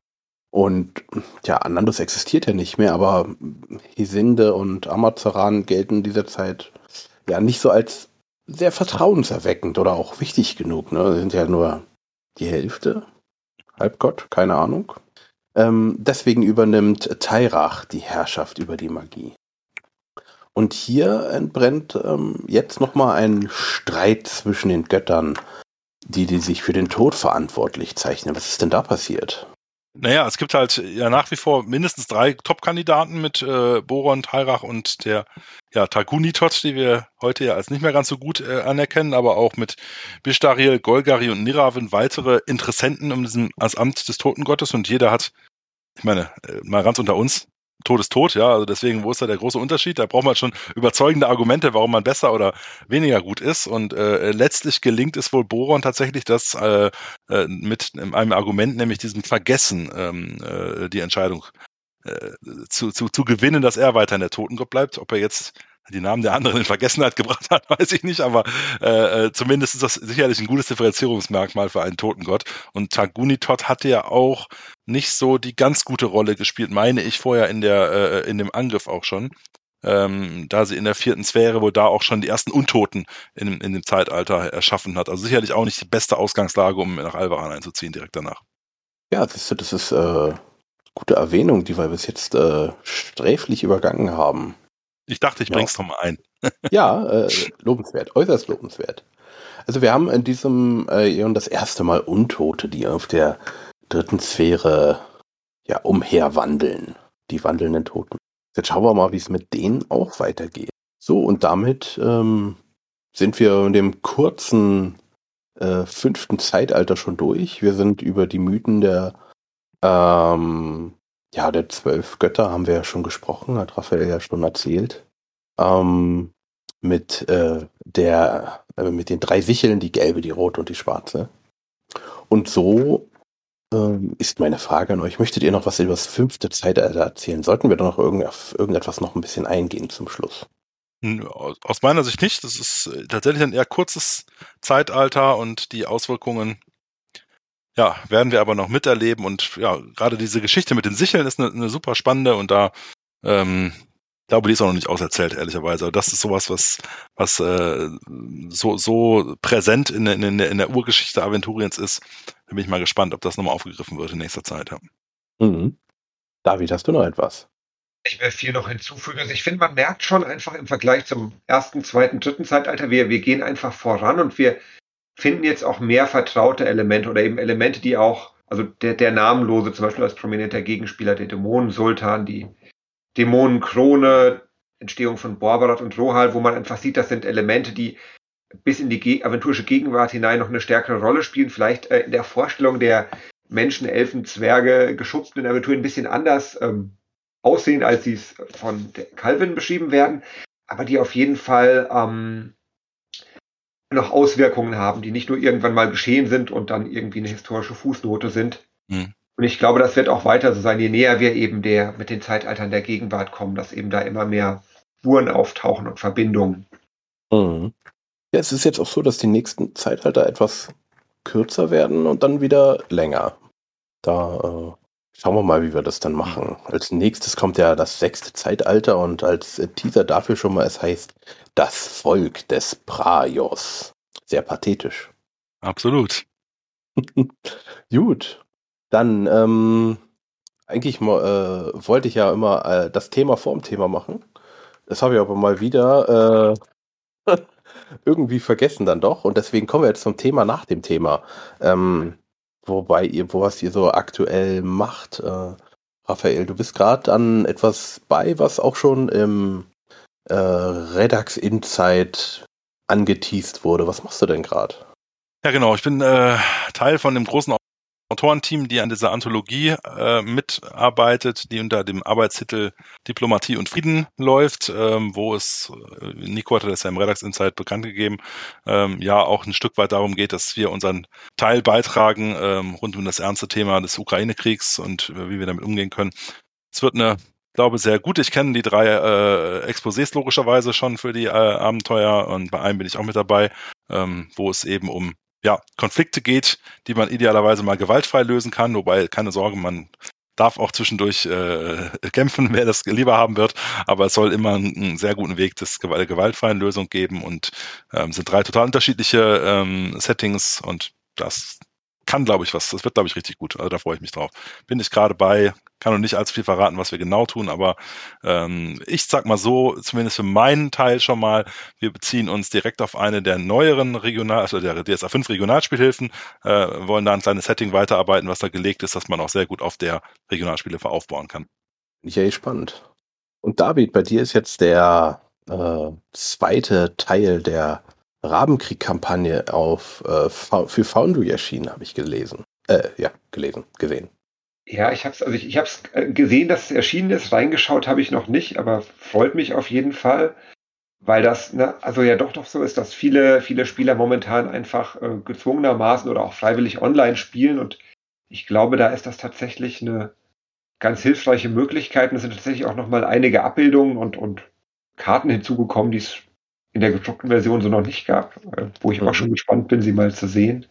Und ja, Anandus existiert ja nicht mehr, aber Hisinde und Amazoran gelten in dieser Zeit ja nicht so als sehr vertrauenserweckend oder auch wichtig genug. Ne? Sie sind ja nur die Hälfte. Halbgott, keine Ahnung. Ähm, deswegen übernimmt Tairach die Herrschaft über die Magie. Und hier entbrennt ähm, jetzt nochmal ein Streit zwischen den Göttern, die, die sich für den Tod verantwortlich zeichnen. Was ist denn da passiert? Naja, es gibt halt ja nach wie vor mindestens drei Top-Kandidaten mit äh, Boron, Tairach und der ja, Targunitot, die wir heute ja als nicht mehr ganz so gut äh, anerkennen, aber auch mit Bishtariel, Golgari und Niraven weitere Interessenten um diesen, als Amt des Totengottes. Und jeder hat, ich meine, äh, mal ganz unter uns, Tod ist tot, ja. Also deswegen, wo ist da der große Unterschied? Da braucht man schon überzeugende Argumente, warum man besser oder weniger gut ist. Und äh, letztlich gelingt es wohl Boron tatsächlich, das äh, äh, mit einem Argument, nämlich diesem Vergessen, ähm, äh, die Entscheidung äh, zu, zu, zu gewinnen, dass er weiter in der Totengott bleibt. Ob er jetzt die Namen der anderen in Vergessenheit gebracht hat, weiß ich nicht, aber äh, äh, zumindest ist das sicherlich ein gutes Differenzierungsmerkmal für einen Totengott. Und Tagunitot hatte ja auch nicht so die ganz gute Rolle gespielt, meine ich vorher in der äh, in dem Angriff auch schon. Ähm, da sie in der vierten Sphäre, wo da auch schon die ersten Untoten in, in dem Zeitalter erschaffen hat. Also sicherlich auch nicht die beste Ausgangslage, um nach Alvaran einzuziehen, direkt danach. Ja, das, das ist äh, gute Erwähnung, die wir bis jetzt äh, sträflich übergangen haben. Ich dachte, ich bring's ja. mal ein. ja, äh, lobenswert, äußerst lobenswert. Also wir haben in diesem äh, Eon das erste Mal Untote, die auf der dritten Sphäre ja umherwandeln. Die wandelnden Toten. Jetzt schauen wir mal, wie es mit denen auch weitergeht. So, und damit ähm, sind wir in dem kurzen äh, fünften Zeitalter schon durch. Wir sind über die Mythen der ähm, ja, der zwölf Götter haben wir ja schon gesprochen, hat Raphael ja schon erzählt. Ähm, mit äh, der, äh, mit den drei Sicheln, die gelbe, die rote und die schwarze. Und so ähm, ist meine Frage an euch. Möchtet ihr noch was über das fünfte Zeitalter erzählen? Sollten wir da noch irgend, auf irgendetwas noch ein bisschen eingehen zum Schluss? Aus meiner Sicht nicht. Das ist äh, tatsächlich ein eher kurzes Zeitalter und die Auswirkungen ja, werden wir aber noch miterleben und ja, gerade diese Geschichte mit den Sicheln ist eine, eine super spannende und da ähm, glaube, die ist auch noch nicht auserzählt, ehrlicherweise. Aber das ist sowas, was, was äh, so, so präsent in, in, in, der, in der Urgeschichte Aventuriens ist. Da bin ich mal gespannt, ob das nochmal aufgegriffen wird in nächster Zeit. Ja. Mhm. David, hast du noch etwas? Ich will viel noch hinzufügen. Also ich finde, man merkt schon einfach im Vergleich zum ersten, zweiten, dritten Zeitalter, wir, wir gehen einfach voran und wir finden jetzt auch mehr vertraute Elemente oder eben Elemente, die auch, also der, der Namenlose zum Beispiel als prominenter Gegenspieler, der Dämonensultan, die Dämonenkrone, Entstehung von Borbarat und Rohal, wo man einfach sieht, das sind Elemente, die bis in die Ge aventurische Gegenwart hinein noch eine stärkere Rolle spielen, vielleicht äh, in der Vorstellung der Menschen, Elfen, Zwerge, geschubsten Aventuren ein bisschen anders ähm, aussehen, als sie es von Calvin beschrieben werden, aber die auf jeden Fall ähm, noch Auswirkungen haben, die nicht nur irgendwann mal geschehen sind und dann irgendwie eine historische Fußnote sind. Mhm. Und ich glaube, das wird auch weiter so sein, je näher wir eben der mit den Zeitaltern der Gegenwart kommen, dass eben da immer mehr Spuren auftauchen und Verbindungen. Mhm. Ja, es ist jetzt auch so, dass die nächsten Zeitalter etwas kürzer werden und dann wieder länger. Da äh, schauen wir mal, wie wir das dann machen. Als nächstes kommt ja das sechste Zeitalter und als Teaser dafür schon mal, es heißt das Volk des Praios. Sehr pathetisch. Absolut. Gut. Dann ähm, Eigentlich äh, wollte ich ja immer äh, das Thema vorm Thema machen. Das habe ich aber mal wieder äh, irgendwie vergessen dann doch. Und deswegen kommen wir jetzt zum Thema nach dem Thema. Ähm, wobei ihr, wo was ihr so aktuell macht. Äh, Raphael, du bist gerade an etwas bei, was auch schon im äh, Redax Insight angeteased wurde. Was machst du denn gerade? Ja, genau. Ich bin äh, Teil von dem großen Autorenteam, die an dieser Anthologie äh, mitarbeitet, die unter dem Arbeitstitel Diplomatie und Frieden läuft, ähm, wo es, äh, Nico hatte das ja im Redux Insight bekannt gegeben, ähm, ja auch ein Stück weit darum geht, dass wir unseren Teil beitragen ähm, rund um das ernste Thema des Ukraine-Kriegs und äh, wie wir damit umgehen können. Es wird eine glaube, sehr gut. Ich kenne die drei äh, Exposés logischerweise schon für die äh, Abenteuer und bei einem bin ich auch mit dabei, ähm, wo es eben um ja, Konflikte geht, die man idealerweise mal gewaltfrei lösen kann, wobei keine Sorge, man darf auch zwischendurch äh, kämpfen, wer das lieber haben wird, aber es soll immer einen, einen sehr guten Weg des der gewaltfreien Lösung geben und ähm, sind drei total unterschiedliche ähm, Settings und das kann, glaube ich, was. Das wird, glaube ich, richtig gut. Also da freue ich mich drauf. Bin ich gerade bei, kann noch nicht allzu viel verraten, was wir genau tun, aber ähm, ich sag mal so, zumindest für meinen Teil schon mal, wir beziehen uns direkt auf eine der neueren Regional, also der DSA 5 Regionalspielhilfen, äh, wollen da ein kleines Setting weiterarbeiten, was da gelegt ist, dass man auch sehr gut auf der Regionalspielhilfe aufbauen kann. Ja, spannend. Und David, bei dir ist jetzt der äh, zweite Teil der Rabenkrieg-Kampagne auf äh, für Foundry erschienen, habe ich gelesen. Äh, ja, gelesen, gesehen. Ja, ich habe es also ich, ich hab's äh, gesehen, dass es erschienen ist. Reingeschaut habe ich noch nicht, aber freut mich auf jeden Fall, weil das ne, also ja doch doch so ist, dass viele viele Spieler momentan einfach äh, gezwungenermaßen oder auch freiwillig online spielen und ich glaube, da ist das tatsächlich eine ganz hilfreiche Möglichkeit. Und es sind tatsächlich auch noch mal einige Abbildungen und und Karten hinzugekommen, die es in der gedruckten Version so noch nicht gab, äh, wo ich mhm. auch schon gespannt bin, sie mal zu sehen.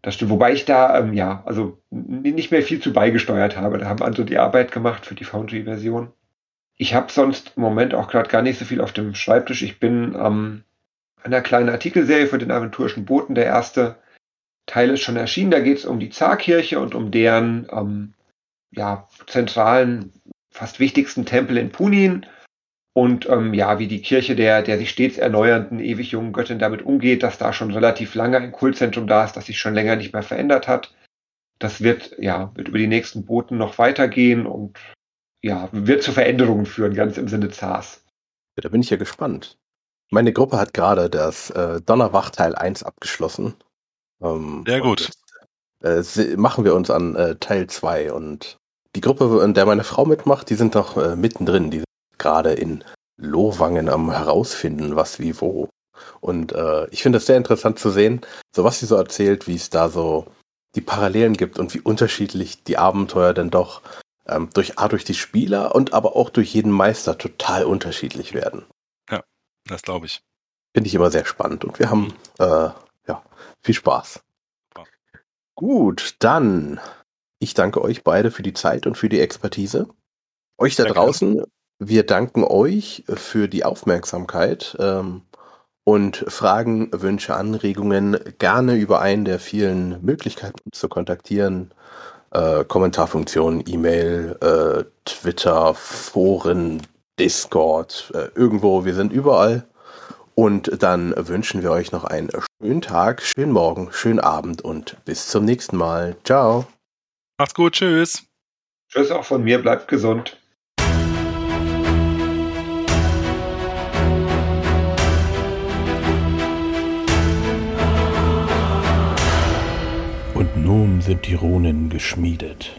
Das stimmt. Wobei ich da, ähm, ja, also nicht mehr viel zu beigesteuert habe. Da haben also die Arbeit gemacht für die Foundry-Version. Ich habe sonst im Moment auch gerade gar nicht so viel auf dem Schreibtisch. Ich bin ähm, an einer kleinen Artikelserie für den aventurischen Boten. Der erste Teil ist schon erschienen. Da geht es um die Zarkirche und um deren ähm, ja, zentralen, fast wichtigsten Tempel in Punin und ähm, ja, wie die Kirche der, der sich stets erneuernden, ewig jungen Göttin damit umgeht, dass da schon relativ lange ein Kultzentrum da ist, das sich schon länger nicht mehr verändert hat. Das wird, ja, wird über die nächsten Boten noch weitergehen und ja, wird zu Veränderungen führen, ganz im Sinne Zars. Ja, da bin ich ja gespannt. Meine Gruppe hat gerade das äh, Donnerwach Teil 1 abgeschlossen. Ähm, Sehr gut. Jetzt, äh, machen wir uns an äh, Teil 2 und die Gruppe, in der meine Frau mitmacht, die sind noch äh, mittendrin. Die gerade in Lohwangen am herausfinden, was wie wo. Und äh, ich finde es sehr interessant zu sehen, so was sie so erzählt, wie es da so die Parallelen gibt und wie unterschiedlich die Abenteuer denn doch ähm, durch A, durch die Spieler und aber auch durch jeden Meister total unterschiedlich werden. Ja, das glaube ich. Finde ich immer sehr spannend und wir haben äh, ja viel Spaß. Ja. Gut, dann ich danke euch beide für die Zeit und für die Expertise. Euch da draußen wir danken euch für die Aufmerksamkeit ähm, und Fragen, Wünsche, Anregungen gerne über einen der vielen Möglichkeiten uns zu kontaktieren. Äh, Kommentarfunktion, E-Mail, äh, Twitter, Foren, Discord, äh, irgendwo, wir sind überall. Und dann wünschen wir euch noch einen schönen Tag, schönen Morgen, schönen Abend und bis zum nächsten Mal. Ciao. Macht's gut, tschüss. Tschüss auch von mir, bleibt gesund. Nun sind die Runen geschmiedet.